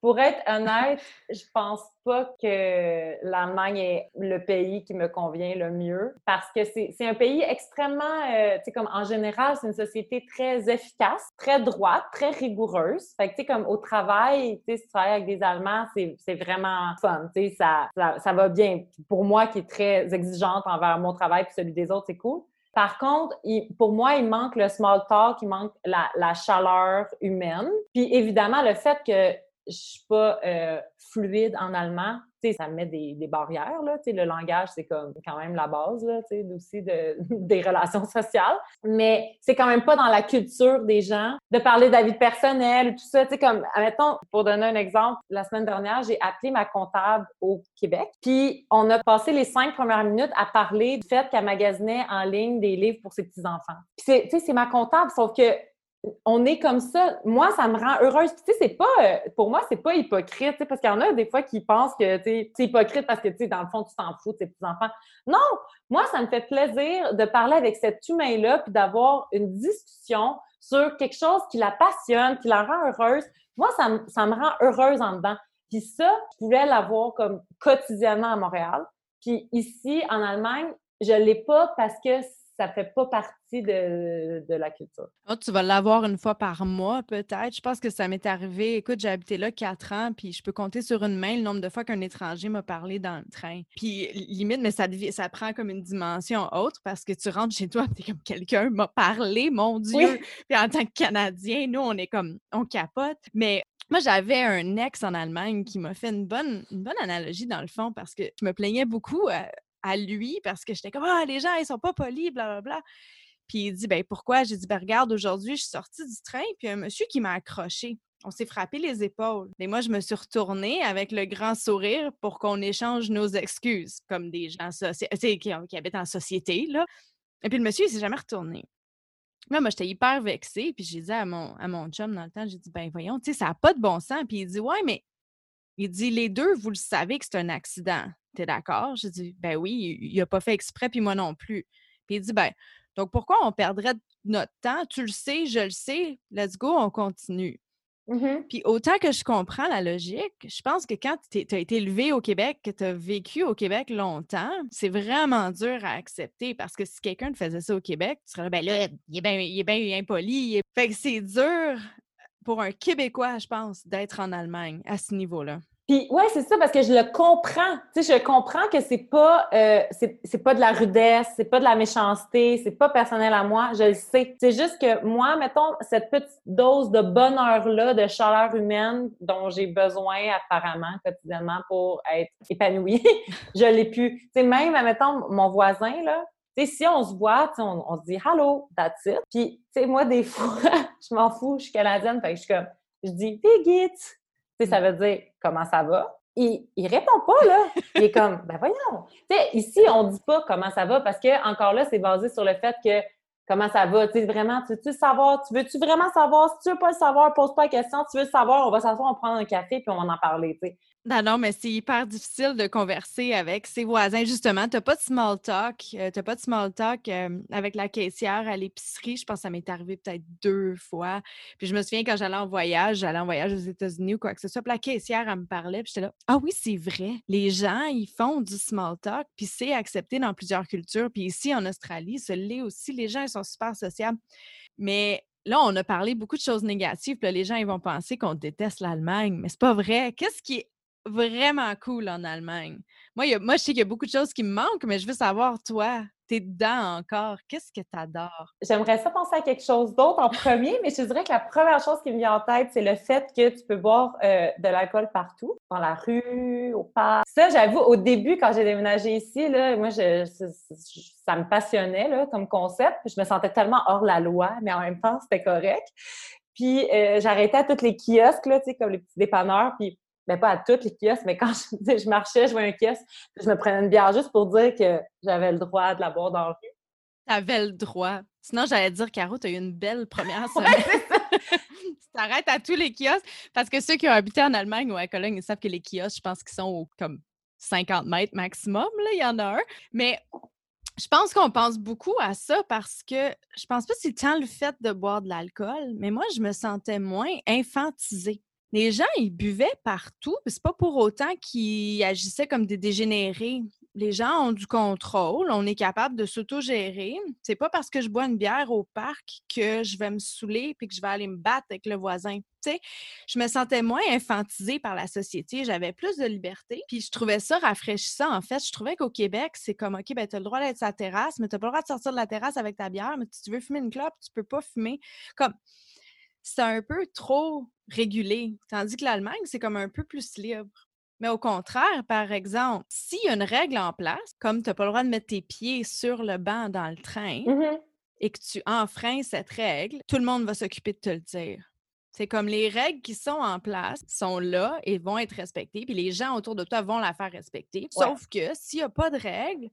Pour être honnête, je pense pas que l'Allemagne est le pays qui me convient le mieux parce que c'est un pays extrêmement, euh, tu sais, comme en général, c'est une société très efficace, très droite, très rigoureuse. Fait que, tu sais, comme au travail, tu sais, si tu travailles avec des Allemands, c'est vraiment fun, tu sais, ça, ça, va bien. Pour moi, qui est très exigeante envers mon travail puis celui des autres, c'est cool. Par contre, pour moi, il manque le small talk, il manque la, la chaleur humaine. Puis évidemment, le fait que je suis pas euh, fluide en allemand, sais, ça met des, des barrières, là, tu sais, le langage, c'est comme quand même la base, là, tu sais, aussi de, des relations sociales, mais c'est quand même pas dans la culture des gens de parler de la vie personnelle, tout ça, tu sais, comme, admettons, pour donner un exemple, la semaine dernière, j'ai appelé ma comptable au Québec, puis on a passé les cinq premières minutes à parler du fait qu'elle magasinait en ligne des livres pour ses petits-enfants. Puis, tu sais, c'est ma comptable, sauf que on est comme ça. Moi, ça me rend heureuse. Tu sais, c'est pas, euh, pour moi, c'est pas hypocrite, parce qu'il y en a des fois qui pensent que c'est hypocrite parce que, tu sais, dans le fond, tu t'en fous de tes petits-enfants. Non! Moi, ça me fait plaisir de parler avec cet humain-là puis d'avoir une discussion sur quelque chose qui la passionne, qui la rend heureuse. Moi, ça, me, rend heureuse en dedans. Puis ça, je pouvais l'avoir comme quotidiennement à Montréal. Puis ici, en Allemagne, je l'ai pas parce que ça fait pas partie de, la culture. Oh, tu vas l'avoir une fois par mois, peut-être. Je pense que ça m'est arrivé. Écoute, j'ai habité là quatre ans, puis je peux compter sur une main le nombre de fois qu'un étranger m'a parlé dans le train. Puis limite, mais ça, ça prend comme une dimension autre parce que tu rentres chez toi, tu es comme quelqu'un m'a parlé, mon Dieu. Puis en tant que Canadien, nous, on est comme, on capote. Mais moi, j'avais un ex en Allemagne qui m'a fait une bonne, une bonne analogie dans le fond parce que je me plaignais beaucoup euh, à lui parce que j'étais comme Ah, les gens, ils sont pas polis, blablabla. Puis il dit Ben pourquoi? J'ai dit Ben regarde, aujourd'hui, je suis sortie du train, puis un monsieur qui m'a accroché. On s'est frappé les épaules. Et moi, je me suis retournée avec le grand sourire pour qu'on échange nos excuses, comme des gens qui, qui habitent en société. Là. Et puis le monsieur, il s'est jamais retourné. Là, moi, j'étais hyper vexée, puis j'ai dit à mon, à mon chum dans le temps, j'ai dit, ben voyons, tu sais, ça n'a pas de bon sens. Puis il dit, ouais, mais il dit, les deux, vous le savez que c'est un accident. T'es d'accord? J'ai dit, ben oui, il n'a pas fait exprès, puis moi non plus. Puis il dit, ben, donc pourquoi on perdrait notre temps? Tu le sais, je le sais, let's go, on continue. Mmh puis autant que je comprends la logique, je pense que quand tu as été élevé au Québec, que tu as vécu au Québec longtemps, c'est vraiment dur à accepter parce que si quelqu'un te faisait ça au Québec, tu serais là, ben là, il est bien, il est bien impoli. Fait que c'est dur pour un Québécois, je pense, d'être en Allemagne à ce niveau-là. Puis ouais, c'est ça parce que je le comprends. Tu sais, je comprends que c'est pas euh, c'est pas de la rudesse, c'est pas de la méchanceté, c'est pas personnel à moi. Je le sais. C'est juste que moi, mettons cette petite dose de bonheur là, de chaleur humaine dont j'ai besoin apparemment quotidiennement pour être épanouie, je l'ai pu. Tu sais, même mettons mon voisin là. Tu sais, si on se voit, on, on se dit hello, that's it. Puis, tu sais, moi, des fois, je m'en fous, je suis canadienne, fait que je suis comme, je dis, Pigit! ça veut dire comment ça va. Il, il répond pas, là. Il est comme, ben voyons. Tu sais, ici, on dit pas comment ça va parce que, encore là, c'est basé sur le fait que comment ça va? Tu sais, vraiment, tu veux-tu savoir? Tu veux-tu vraiment savoir? Si tu veux pas le savoir, pose pas la question. Tu veux savoir, on va s'asseoir, on prend un café puis on va en parler, tu non, mais c'est hyper difficile de converser avec ses voisins. Justement, tu n'as pas de small talk. Euh, tu pas de small talk euh, avec la caissière à l'épicerie. Je pense que ça m'est arrivé peut-être deux fois. Puis je me souviens quand j'allais en voyage, j'allais en voyage aux États-Unis ou quoi que ce soit. Puis la caissière, elle me parlait. Puis j'étais là, ah oui, c'est vrai. Les gens, ils font du small talk. Puis c'est accepté dans plusieurs cultures. Puis ici, en Australie, ce l'est aussi. Les gens, ils sont super sociables. Mais là, on a parlé beaucoup de choses négatives. Les gens, ils vont penser qu'on déteste l'Allemagne. Mais c'est pas vrai. Qu'est-ce qui est vraiment cool en Allemagne? Moi, moi, je sais qu'il y a beaucoup de choses qui me manquent, mais je veux savoir, toi, t'es dedans encore? Qu'est-ce que tu adores? J'aimerais ça penser à quelque chose d'autre en premier, mais je dirais que la première chose qui me vient en tête, c'est le fait que tu peux boire euh, de l'alcool partout, dans la rue, au parc. Ça, j'avoue, au début, quand j'ai déménagé ici, là, moi, ça me passionnait là, comme concept. Je me sentais tellement hors la loi, mais en même temps, c'était correct. Puis euh, j'arrêtais à tous les kiosques, là, comme les petits dépanneurs, puis mais pas à toutes les kiosques, mais quand je, je marchais, je voyais un kiosque, je me prenais une bière juste pour dire que j'avais le droit de la boire dans la rue. T'avais le droit. Sinon, j'allais dire, Caro, tu as eu une belle première semaine. tu t'arrêtes à tous les kiosques. Parce que ceux qui ont habité en Allemagne ou à Cologne, ils savent que les kiosques, je pense qu'ils sont comme 50 mètres maximum. Là, il y en a un. Mais je pense qu'on pense beaucoup à ça parce que je pense pas que c'est tant le fait de boire de l'alcool, mais moi, je me sentais moins infantisée les gens, ils buvaient partout, mais c'est pas pour autant qu'ils agissaient comme des dégénérés. Les gens ont du contrôle, on est capable de s'autogérer. C'est pas parce que je bois une bière au parc que je vais me saouler puis que je vais aller me battre avec le voisin. Je me sentais moins infantisée par la société, j'avais plus de liberté, puis je trouvais ça rafraîchissant en fait. Je trouvais qu'au Québec, c'est comme OK, ben tu as le droit d'être sur la terrasse, mais tu n'as pas le droit de sortir de la terrasse avec ta bière, mais si tu veux fumer une clope, tu peux pas fumer. Comme c'est un peu trop régulé. Tandis que l'Allemagne, c'est comme un peu plus libre. Mais au contraire, par exemple, s'il y a une règle en place, comme tu n'as pas le droit de mettre tes pieds sur le banc dans le train Mmh et que tu enfreins cette règle, tout le monde va s'occuper de te le dire. C'est comme les règles qui sont en place sont là et vont être respectées, puis les gens autour de toi vont la faire respecter. Ouais. Sauf que s'il n'y a pas de règles,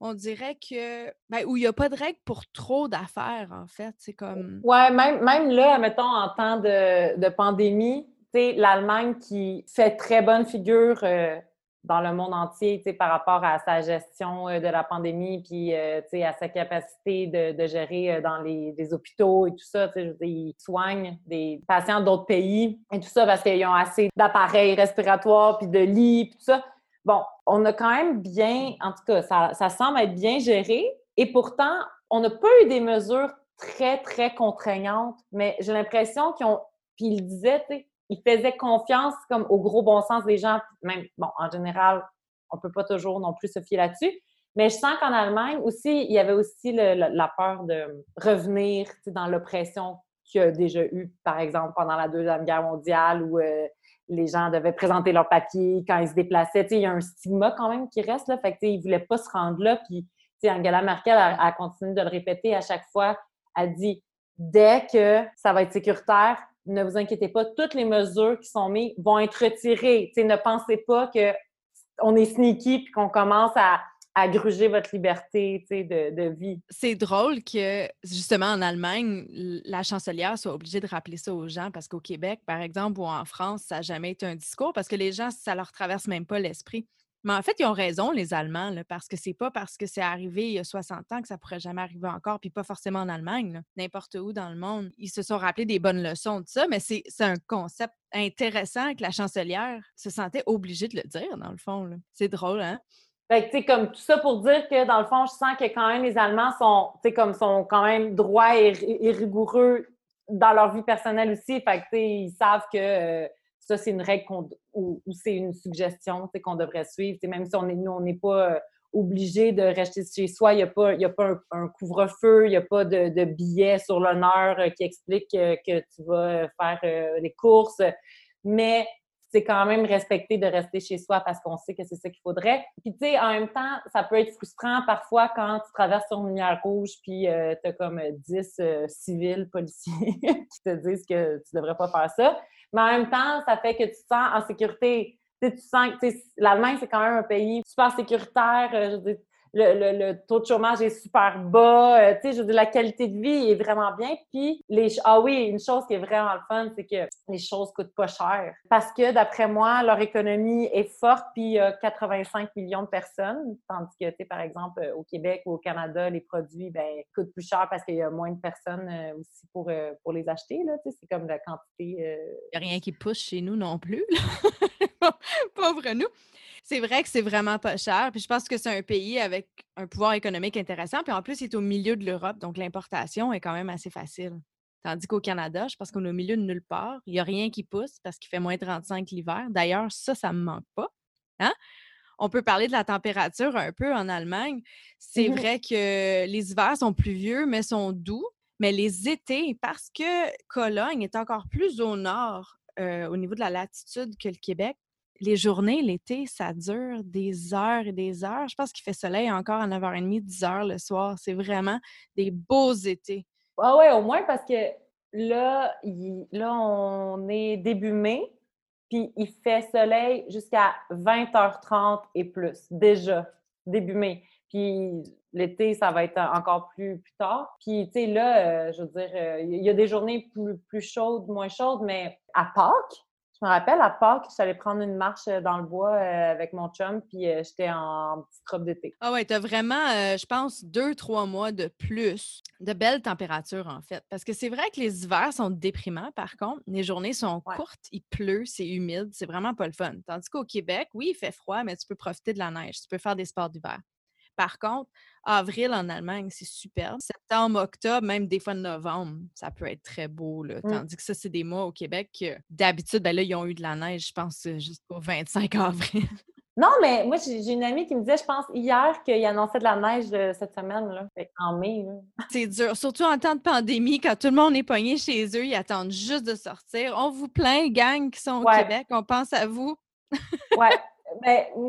on dirait que. Ben, ou il n'y a pas de règles pour trop d'affaires, en fait. C'est comme. Ouais, même, même là, mettons, en temps de, de pandémie, l'Allemagne qui fait très bonne figure euh, dans le monde entier, par rapport à sa gestion euh, de la pandémie, puis, euh, à sa capacité de, de gérer dans les, les hôpitaux et tout ça, tu sais, je veux dire, ils soignent des patients d'autres pays et tout ça parce qu'ils ont assez d'appareils respiratoires, puis de lits, puis tout ça. Bon, on a quand même bien, en tout cas, ça, semble être bien géré, et pourtant, on n'a pas eu des mesures très, très contraignantes, mais j'ai l'impression qu'ils ont, ils disaient, tu sais, ils faisaient confiance comme au gros bon sens des gens, même, bon, en général, on peut pas toujours non plus se fier là-dessus, mais je sens qu'en Allemagne aussi, il y avait aussi le- la peur de revenir dans l'oppression qu'il y a déjà eu, par exemple, pendant la Deuxième Guerre mondiale, où euh, les gens devaient présenter leurs papiers quand ils se déplaçaient. Il y a un stigma quand même qui reste, là, fait que, ils ne voulaient pas se rendre là, puis Angela Merkel a, continué de le répéter à chaque fois, elle dit « Dès que ça va être sécuritaire, ne vous inquiétez pas, toutes les mesures qui sont mises vont être retirées. Ne pensez pas que on est sneaky puis qu'on commence à, à votre liberté de, de vie. C'est drôle que, justement, en Allemagne, la chancelière soit obligée de rappeler ça aux gens parce qu'au Québec, par exemple, ou en France, ça n'a jamais été un discours parce que les gens, ça leur traverse même pas l'esprit. Mais en fait, ils ont raison, les Allemands, parce que c'est pas parce que c'est arrivé il y a 60 ans que ça pourrait jamais arriver encore, puis pas forcément en Allemagne, n'importe où dans le monde. Ils se sont rappelés des bonnes leçons de ça, mais c'est un concept intéressant que la chancelière se sentait obligée de le dire, dans le fond. C'est drôle, hein? Fait que, comme tout ça pour dire que, dans le fond, je sens que quand même les Allemands sont, comme sont quand même droits et, rigoureux dans leur vie personnelle aussi. Fait que, ils savent que euh, ça, c'est une règle ou, ou c'est une suggestion, qu'on devrait suivre. Même si on est, nous, on n'est pas euh, obligé de rester chez soi, il n'y a pas, y a pas un, couvre-feu, il n'y a pas de, billet sur l'honneur euh, qui explique que tu vas faire les courses. Mais c'est quand même respecté de rester chez soi parce qu'on sait que c'est ça qu'il faudrait. Puis, tu sais, en même temps, ça peut être frustrant parfois quand tu traverses sur une lumière rouge puis euh, tu as comme 10 euh, civils policiers qui te disent que tu devrais pas faire ça. Mais en même temps, ça fait que tu te sens en sécurité. Tu sais, tu sens que l'Allemagne, c'est quand même un pays super sécuritaire. euh, le, le- le taux de chômage est super bas. euh, tu sais, je veux dire, la qualité de vie est vraiment bien. Puis, les, ah oui, une chose qui est vraiment le fun, c'est que les choses coûtent pas cher. Parce que, d'après moi, leur économie est forte, puis il y a 85 millions de personnes. Tandis que, tu sais, par exemple, euh, au Québec ou au Canada, les produits, ben, coûtent plus cher parce qu'il y a moins de personnes euh, aussi pour, pour les acheter, là. Tu sais, c'est comme la quantité... Il n'y a rien qui pousse chez nous non plus. Pauvre nous. C'est vrai que c'est vraiment pas cher. Puis je pense que c'est un pays avec un pouvoir économique intéressant. Puis en plus, il est au milieu de l'Europe, donc l'importation est quand même assez facile. Tandis qu'au Canada, je pense qu'on est au milieu de nulle part. Il n'y a rien qui pousse parce qu'il fait moins 35 l'hiver. D'ailleurs, ça, ça ne me manque pas. Hein? On peut parler de la température un peu en Allemagne. C'est Mhm. vrai que les hivers sont pluvieux, mais sont doux. Mais les étés, parce que Cologne est encore plus au nord euh, au niveau de la latitude que le Québec, les journées, l'été, ça dure des heures et des heures. Je pense qu'il fait soleil encore à 9h30, 10h le soir. C'est vraiment des beaux étés. Ah au moins parce que là, là, on est début mai, puis il fait soleil jusqu'à 20h30 et plus, déjà, début mai. Puis l'été, ça va être encore plus, plus tard. Puis, tu sais, là, euh, je veux dire, euh, il y a des journées plus, plus chaudes, moins chaudes, mais à Pâques, je me rappelle, à Pâques, je suis allée prendre une marche euh, dans le bois euh, avec mon chum, puis euh, j'étais en petite robe d'été. Ah ouais, tu as vraiment, euh, je pense, deux, trois mois de plus de belles températures, en fait. Parce que c'est vrai que les hivers sont déprimants, par contre. Les journées sont Ouais. courtes, il pleut, c'est humide, c'est vraiment pas le fun. Tandis qu'au Québec, oui, il fait froid, mais tu peux profiter de la neige, tu peux faire des sports d'hiver. Par contre, avril en Allemagne, c'est superbe. Septembre, octobre, même des fois novembre, ça peut être très beau. Là. Mm. Tandis que ça, c'est des mois au Québec que d'habitude, ben là, ils ont eu de la neige, je pense, euh, jusqu'au 25 avril. Non, mais moi, j'ai une amie qui me disait, je pense, hier, qu'il annonçait de la neige euh, cette semaine, là. En mai. C'est dur, surtout en temps de pandémie, quand tout le monde est pogné chez eux, ils attendent juste de sortir. On vous plaint, gang qui sont au Ouais. Québec, on pense à vous. ouais. Ben, tu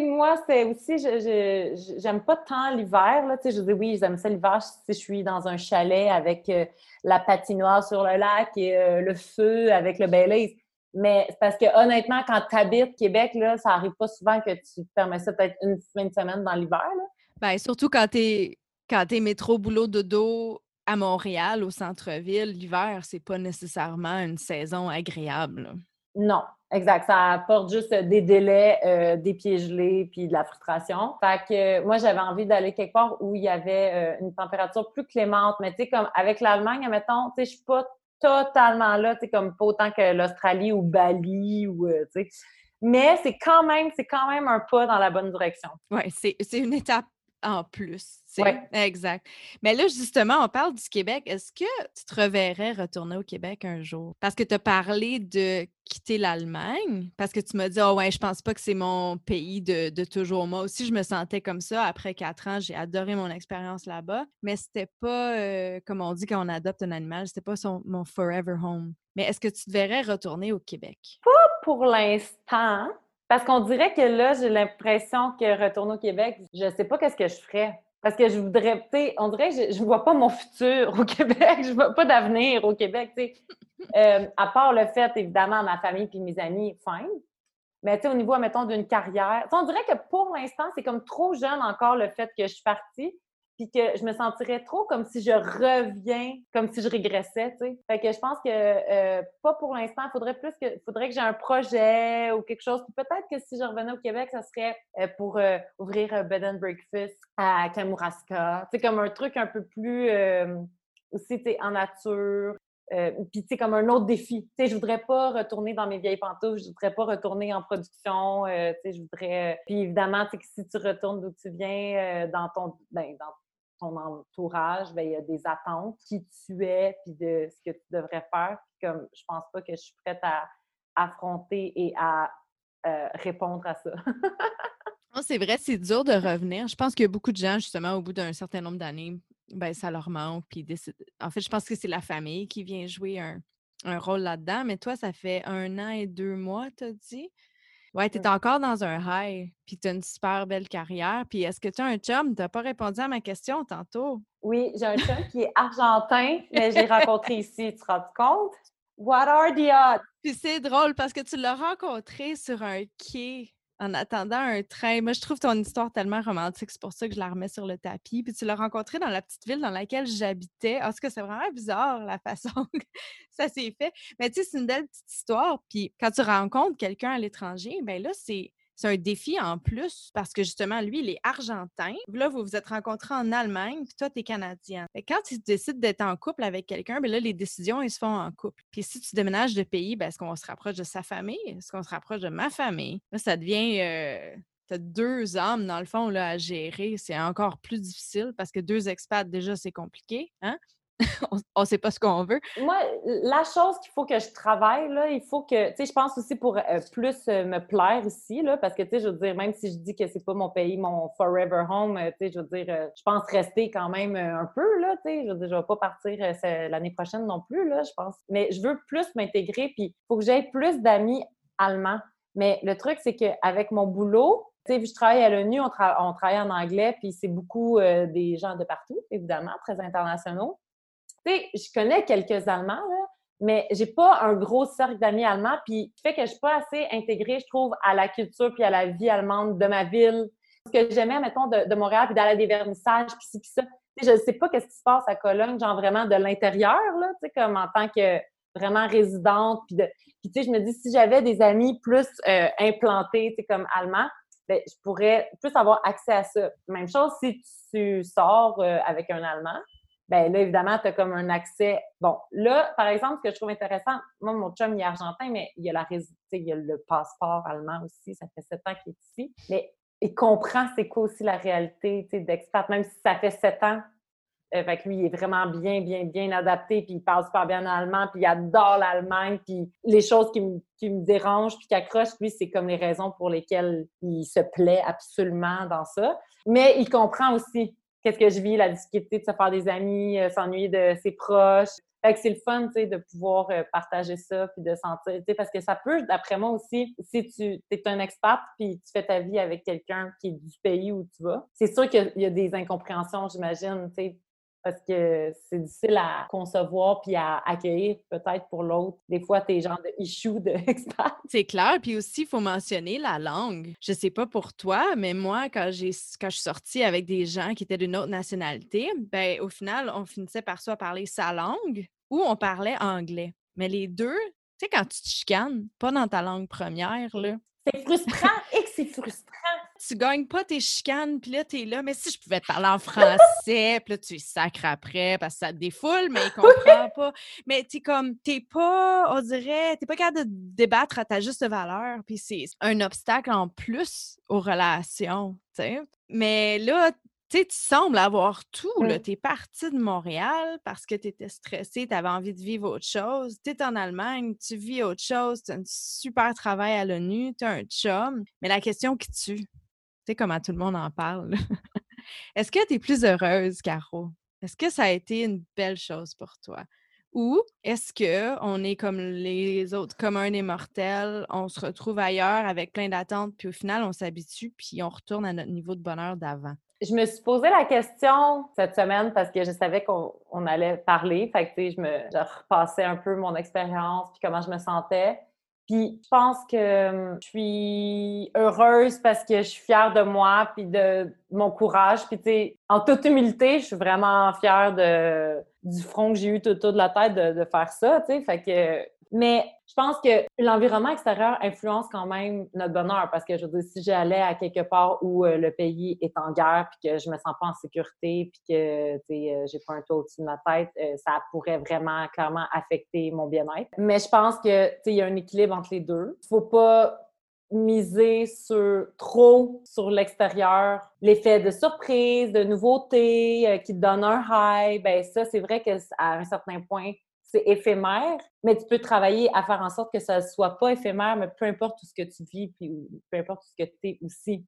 moi, c'est aussi, je, j'aime pas tant l'hiver. Tu sais, je dis oui, j'aime ça l'hiver si je suis dans un chalet avec euh, la patinoire sur le lac et euh, le feu avec le Baileys. Mais parce que honnêtement, quand tu habites Québec, là, ça arrive pas souvent que tu te permets ça peut-être une, une semaine dans l'hiver. Ben, surtout quand tu es, quand es métro, boulot, dodo à Montréal, au centre-ville, l'hiver, c'est pas nécessairement une saison agréable. Non, exact. Ça apporte juste des délais, euh, des pieds gelés, puis de la frustration. Fait que euh, moi, j'avais envie d'aller quelque part où il y avait euh, une température plus clémente. Mais tu sais, comme avec l'Allemagne, admettons, tu sais, je suis pas totalement là, tu sais, comme pas autant que l'Australie ou Bali ou, tu sais. Mais c'est quand même, c'est quand même un pas dans la bonne direction. Oui, c'est une étape en plus. Oui, exact. Mais là, justement, on parle du Québec. Est-ce que tu te reverrais retourner au Québec un jour? Parce que tu as parlé de quitter l'Allemagne, parce que tu m'as dit, oh ouais, je pense pas que c'est mon pays de, toujours. Moi aussi, je me sentais comme ça. Après quatre ans, j'ai adoré mon expérience là-bas, mais c'était pas, euh, comme on dit quand on adopte un animal, c'était pas son, mon forever home. Mais est-ce que tu te verrais retourner au Québec? Pas pour l'instant. Parce qu'on dirait que là, j'ai l'impression que retourner au Québec, je sais pas qu'est-ce que je ferais. Parce que je voudrais, tu sais, on dirait que je ne vois pas mon futur au Québec, je ne vois pas d'avenir au Québec, tu sais. Euh, à part le fait, évidemment, ma famille et mes amis, fine. Mais tu sais, au niveau, mettons, d'une carrière, on dirait que pour l'instant, c'est comme trop jeune encore le fait que je suis partie puis que je me sentirais trop comme si je reviens, comme si je régressais, tu sais. Fait que je pense que euh, pas pour l'instant, faudrait plus que faudrait que j'ai un projet ou quelque chose. Peut-être que si je revenais au Québec, ça serait euh, pour euh, ouvrir un bed and breakfast à Kamouraska, tu sais comme un truc un peu plus aussi tu en nature. puis, tu sais, comme un autre défi. Tu sais, je voudrais pas retourner dans mes vieilles pantoufles, je voudrais pas retourner en production, tu sais, je voudrais... puis, évidemment, tu sais, que si tu retournes d'où tu viens, dans ton... Ben, dans ton entourage, ben, il y a des attentes, qui tu es, puis de ce que tu devrais faire. Puis comme je pense pas que je suis prête à affronter et à euh, répondre à ça. c'est vrai, c'est dur de revenir. Je pense qu'il y a beaucoup de gens, justement, au bout d'un certain nombre d'années, ben, ça leur manque. Puis en fait, je pense que c'est la famille qui vient jouer un, un rôle là-dedans. Mais toi, ça fait un an et deux mois, t'as dit? Ouais, tu es encore dans un high, puis tu as une super belle carrière. Puis est-ce que tu as un chum? Tu n'as pas répondu à ma question tantôt. Oui, j'ai un chum qui est argentin, mais j'ai rencontré ici. Tu te rends compte? What are the odds? Puis c'est drôle parce que tu l'as rencontré sur un quai en attendant un train. Moi, je trouve ton histoire tellement romantique. C'est pour ça que je la remets sur le tapis. Puis tu l'as rencontré dans la petite ville dans laquelle j'habitais. En tout cas, c'est vraiment bizarre la façon que ça s'est fait. Mais tu sais, c'est une belle petite histoire. Puis quand tu rencontres quelqu'un à l'étranger, ben là, c'est c'est un défi en plus parce que justement, lui, il est argentin. Là, vous vous êtes rencontrés en Allemagne, puis toi, tu es canadien. quand tu décides d'être en couple avec quelqu'un, ben là, les décisions, elles se font en couple. Puis si tu déménages de pays, ben, est-ce qu'on se rapproche de sa famille? Est-ce qu'on se rapproche de ma famille? Là, ça devient. Euh, deux âmes, dans le fond, là, à gérer. C'est encore plus difficile parce que deux expats, déjà, c'est compliqué. Hein? on ne sait pas ce qu'on veut. Moi, la chose qu'il faut que je travaille, là, il faut que, tu sais, je pense aussi pour euh, plus euh, me plaire ici, là, parce que, tu sais, je veux dire, même si je dis que c'est pas mon pays, mon forever home, euh, tu sais, je veux dire, je pense rester quand même un peu, là, tu sais, je veux dire, je vais pas partir l'année prochaine non plus, là, je pense. Mais je veux plus m'intégrer, puis il faut que j'aie plus d'amis allemands. Mais le truc, c'est qu'avec mon boulot, tu sais, je travaille à l'ONU, on, on, travaille en anglais, puis c'est beaucoup des gens de partout, évidemment, très internationaux. Tu sais, je connais quelques Allemands, là, mais j'ai pas un gros cercle d'amis allemands, puis fait que je suis pas assez intégrée, je trouve, à la culture puis à la vie allemande de ma ville. Ce que j'aimais, mettons, de, Montréal, puis d'aller à des vernissages, puis ci, puis ça. Tu sais, je sais pas qu'est-ce qui se passe à Cologne, genre vraiment de l'intérieur, tu sais, comme en tant que vraiment résidente, puis de... Puis, tu sais, je me dis, si j'avais des amis plus euh, implantés, tu sais, comme allemands, ben, je pourrais plus avoir accès à ça. Même chose si tu sors euh, avec un Allemand, ben là, évidemment, tu as comme un accès. Bon, là, par exemple, ce que je trouve intéressant, moi, mon chum, il est argentin, mais il a la il a le passeport allemand aussi, ça fait sept ans qu'il est ici. Mais il comprend c'est quoi aussi la réalité d'expat, même si ça fait sept ans. Euh, fait que lui, il est vraiment bien, bien, bien adapté, puis il parle super bien allemand, puis il adore l'Allemagne, puis les choses qui me, qui me dérangent, puis qui accrochent, lui, c'est comme les raisons pour lesquelles il se plaît absolument dans ça. Mais il comprend aussi qu'est-ce que je vis, la difficulté de se faire des amis, euh, s'ennuyer de ses proches. Fait que c'est le fun, tu sais, de pouvoir euh, partager ça, puis de sentir, tu sais, parce que ça peut, d'après moi aussi, si tu es un expat, puis tu fais ta vie avec quelqu'un qui est du pays où tu vas, c'est sûr qu'il y a des incompréhensions, j'imagine, tu sais, parce que c'est difficile à concevoir puis à accueillir peut-être pour l'autre. Des fois, t'es genre de issue de C'est clair. Puis aussi, il faut mentionner la langue. Je sais pas pour toi, mais moi, quand, j'ai, quand je suis sortie avec des gens qui étaient d'une autre nationalité, ben au final, on finissait par soit parler sa langue ou on parlait anglais. Mais les deux, tu sais, quand tu te chicanes, pas dans ta langue première, là. C'est frustrant et que c'est frustrant tu gagnes pas tes chicanes, puis là, t'es là, mais si je pouvais te parler en français, puis là, tu es sacré après parce que ça te défoule, mais il comprend pas. Mais t'es comme, t'es pas, on dirait, t'es pas capable de débattre à ta juste valeur, puis c'est un obstacle en plus aux relations, tu sais. Mais là, tu sais, tu sembles avoir tout. Mmh. Tu es parti de Montréal parce que tu étais stressé, tu avais envie de vivre autre chose. Tu es en Allemagne, tu vis autre chose, tu as un super travail à l'ONU, tu as un chum. Mais la question qui tue, sais, comment tout le monde en parle. Est-ce que tu es plus heureuse, Caro? Est-ce que ça a été une belle chose pour toi? Ou est-ce qu'on est comme les autres communs des mortels, on se retrouve ailleurs avec plein d'attentes, puis au final, on s'habitue, puis on retourne à notre niveau de bonheur d'avant? Je me suis posé la question cette semaine parce que je savais qu'on allait parler. Fait que, je me je repassais un peu mon expérience, puis comment je me sentais. Puis je pense que hum, je suis heureuse parce que je suis fière de moi puis de mon courage. Puis tu sais, en toute humilité, je suis vraiment fière de, du front que j'ai eu tout autour de la tête de, de faire ça, tu sais. Fait que mais je pense que l'environnement extérieur influence quand même notre bonheur parce que je veux dire, si j'allais à quelque part où euh, le pays est en guerre puis que je me sens pas en sécurité puis que euh, j'ai pas un toit au-dessus de ma tête, euh, ça pourrait vraiment clairement affecter mon bien-être. Mais je pense que il y a un équilibre entre les deux. Il faut pas miser sur trop sur l'extérieur, l'effet de surprise, de nouveauté qui donne un high, ben ça c'est vrai qu'à un certain point c'est éphémère, mais tu peux travailler à faire en sorte que ça ne soit pas éphémère, mais peu importe tout ce que tu vis, puis peu importe ce que tu es aussi.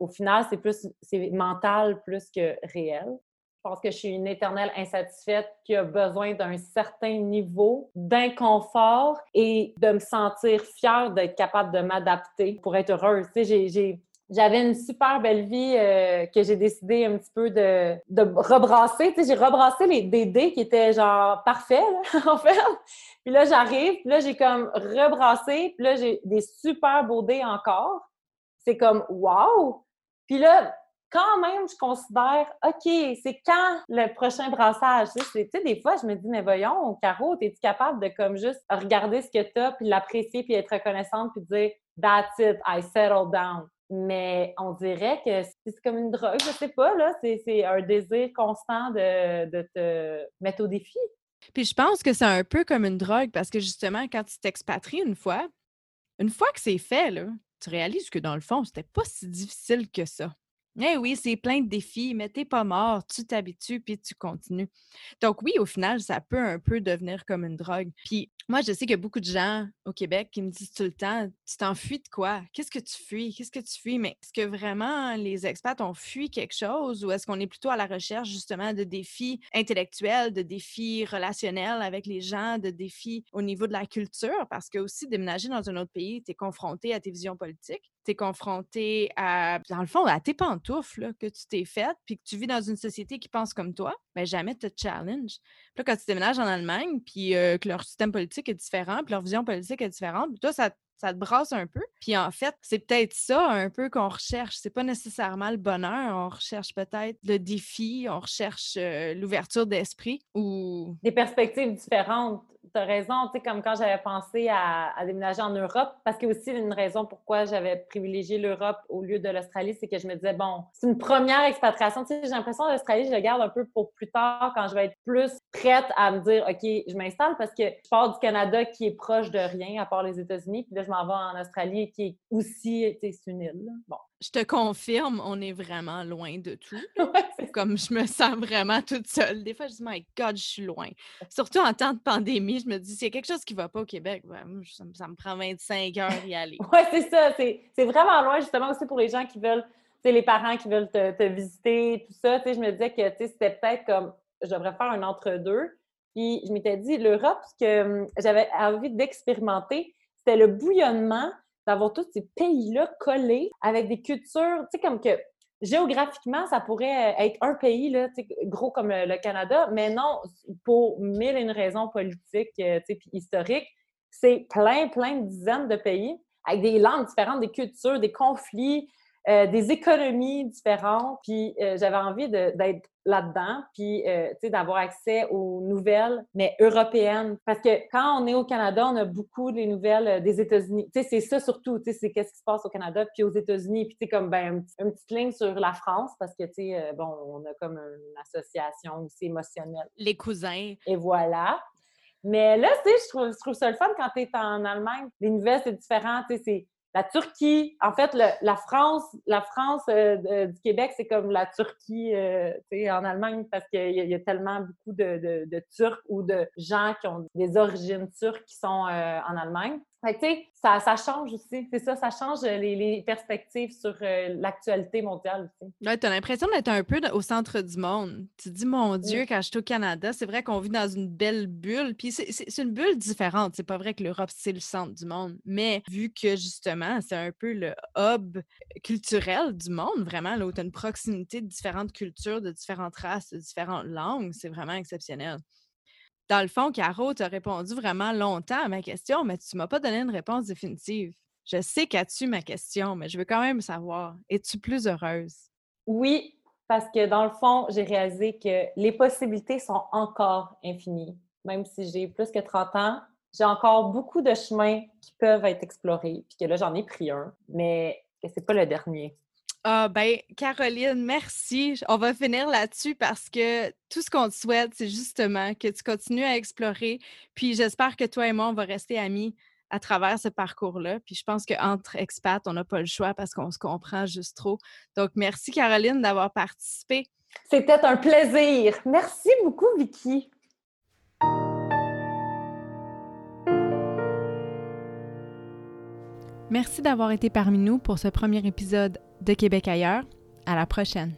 Au final, c'est plus c'est mental plus que réel. Je pense que je suis une éternelle insatisfaite qui a besoin d'un certain niveau d'inconfort et de me sentir fière d'être capable de m'adapter pour être heureuse. J'ai j'avais une super belle vie euh, que j'ai décidé un petit peu de, de rebrasser. Tu sais, j'ai rebrassé les, des dés qui étaient genre parfaits, en fait. Puis là, j'arrive, puis là, j'ai comme rebrassé, puis là, j'ai des super beaux dés encore. C'est comme wow! Puis là, quand même, je considère, OK, c'est quand le prochain brassage? Tu sais, des fois, je me dis, mais voyons, Caro, es-tu capable de comme juste regarder ce que tu as, puis l'apprécier, puis être reconnaissante, puis dire, that's it, I settle down. Mais on dirait que c'est comme une drogue, je sais pas, là. C'est un désir constant de, de, te mettre au défi. Puis je pense que c'est un peu comme une drogue parce que justement, quand tu t'expatries une fois, une fois que c'est fait, là, tu réalises que dans le fond, c'était pas si difficile que ça. Eh oui, c'est plein de défis, mais t'es pas mort, tu t'habitues puis tu continues. Donc oui, au final, ça peut un peu devenir comme une drogue. Puis moi, je sais qu'il y a beaucoup de gens au Québec qui me disent tout le temps, tu t'enfuis de quoi? Qu'est-ce que tu fuis? Qu'est-ce que tu fuis? Mais est-ce que vraiment les expats ont fui quelque chose ou est-ce qu'on est plutôt à la recherche justement de défis intellectuels, de défis relationnels avec les gens, de défis au niveau de la culture? Parce que aussi, déménager dans un autre pays, tu es confronté à tes visions politiques, confronté à, dans le fond, à tes pantoufles que tu t'es faites, puis que tu vis dans une société qui pense comme toi, ben jamais te challenge. Puis là, quand tu déménages en Allemagne, puis euh, que leur système politique est différent, puis leur vision politique est différente, puis toi, ça ça te brasse un peu. Puis en fait, c'est peut-être ça un peu qu'on recherche. C'est pas nécessairement le bonheur, on recherche peut-être le défi, on recherche l'ouverture d'esprit ou des perspectives différentes tu as raison, tu sais, comme quand j'avais pensé à, déménager en Europe, parce que aussi une raison pourquoi j'avais privilégié l'Europe au lieu de l'Australie, c'est que je me disais, bon, c'est une première expatriation. Tu sais, j'ai l'impression que l'Australie, je le garde un peu pour plus tard, quand je vais être plus prête à me dire, OK, je m'installe parce que je pars du Canada qui est proche de rien, à part les États-Unis, je m'en vais en Australie qui est aussi, c'est une île. Bon, je te confirme, on est vraiment loin de tout. Comme je me sens vraiment toute seule. Des fois, je dis, my God, je suis loin. Surtout en temps de pandémie, je me dis, s'il y a quelque chose qui ne va pas au Québec, ben, ça, me prend 25 heures d'y aller. oui, c'est ça. C'est vraiment loin, justement, aussi pour les gens qui veulent les parents qui veulent te, visiter, tout ça, je me disais que c'était peut-être comme, je devrais faire un entre-deux. Puis je m'étais dit, l'Europe, ce que j'avais envie d'expérimenter, c'était le bouillonnement d'avoir tous ces pays-là collés avec des cultures, tu sais, comme que géographiquement, ça pourrait être un pays, là, gros comme le Canada, mais non, pour mille et une raisons politiques, euh, puis historiques, c'est plein, plein de dizaines de pays avec des langues différentes, des cultures, des conflits, euh, des économies différentes. Puis euh, j'avais envie d'être là-dedans, puis euh, d'avoir accès aux nouvelles, mais européennes. Parce que quand on est au Canada, on a beaucoup des nouvelles des États-Unis. Tu sais, c'est ça surtout, tu sais, c'est qu'est-ce qui se passe au Canada, puis aux États-Unis. Puis tu sais, comme ben, une petite ligne sur la France, parce que, tu sais, bon, on a comme une association aussi émotionnelle. Les cousins. Et voilà. Mais là, tu sais, je trouve, je trouve ça le fun quand tu es en Allemagne. Les nouvelles, c'est différent. Tu sais, c'est la Turquie. En fait, la France, la France euh, du Québec, c'est comme la Turquie euh, en Allemagne parce qu'il y, a tellement beaucoup de, Turcs ou de gens qui ont des origines turques qui sont euh, en Allemagne. Fait tu sais, ça, ça, change aussi. C'est ça, ça change les, perspectives sur l'actualité mondiale aussi. Ouais, tu as l'impression d'être un peu au centre du monde. Tu te dis, mon Dieu, quand je suis au Canada, c'est vrai qu'on vit dans une belle bulle. Puis c'est une bulle différente. C'est pas vrai que l'Europe, c'est le centre du monde. Mais vu que justement, c'est un peu le hub culturel du monde, vraiment, là où tu as une proximité de différentes cultures, de différentes races, de différentes langues, c'est vraiment exceptionnel. Dans le fond, Caro, tu as répondu vraiment longtemps à ma question, mais tu ne m'as pas donné une réponse définitive. Je sais qu'as-tu ma question, mais je veux quand même savoir, es-tu plus heureuse? Oui, parce que dans le fond, j'ai réalisé que les possibilités sont encore infinies. Même si j'ai plus que 30 ans, j'ai encore beaucoup de chemins qui peuvent être explorés. Puis que là, j'en ai pris un, mais ce n'est pas le dernier. Ah ben, Caroline, merci. On va finir là-dessus parce que tout ce qu'on te souhaite, c'est justement que tu continues à explorer. Puis j'espère que toi et moi, on va rester amis à travers ce parcours-là. Puis je pense qu'entre expats, on n'a pas le choix parce qu'on se comprend juste trop. Donc, merci Caroline d'avoir participé. C'était un plaisir. Merci beaucoup, Vicky. Merci d'avoir été parmi nous pour ce premier épisode de Québec ailleurs. À la prochaine.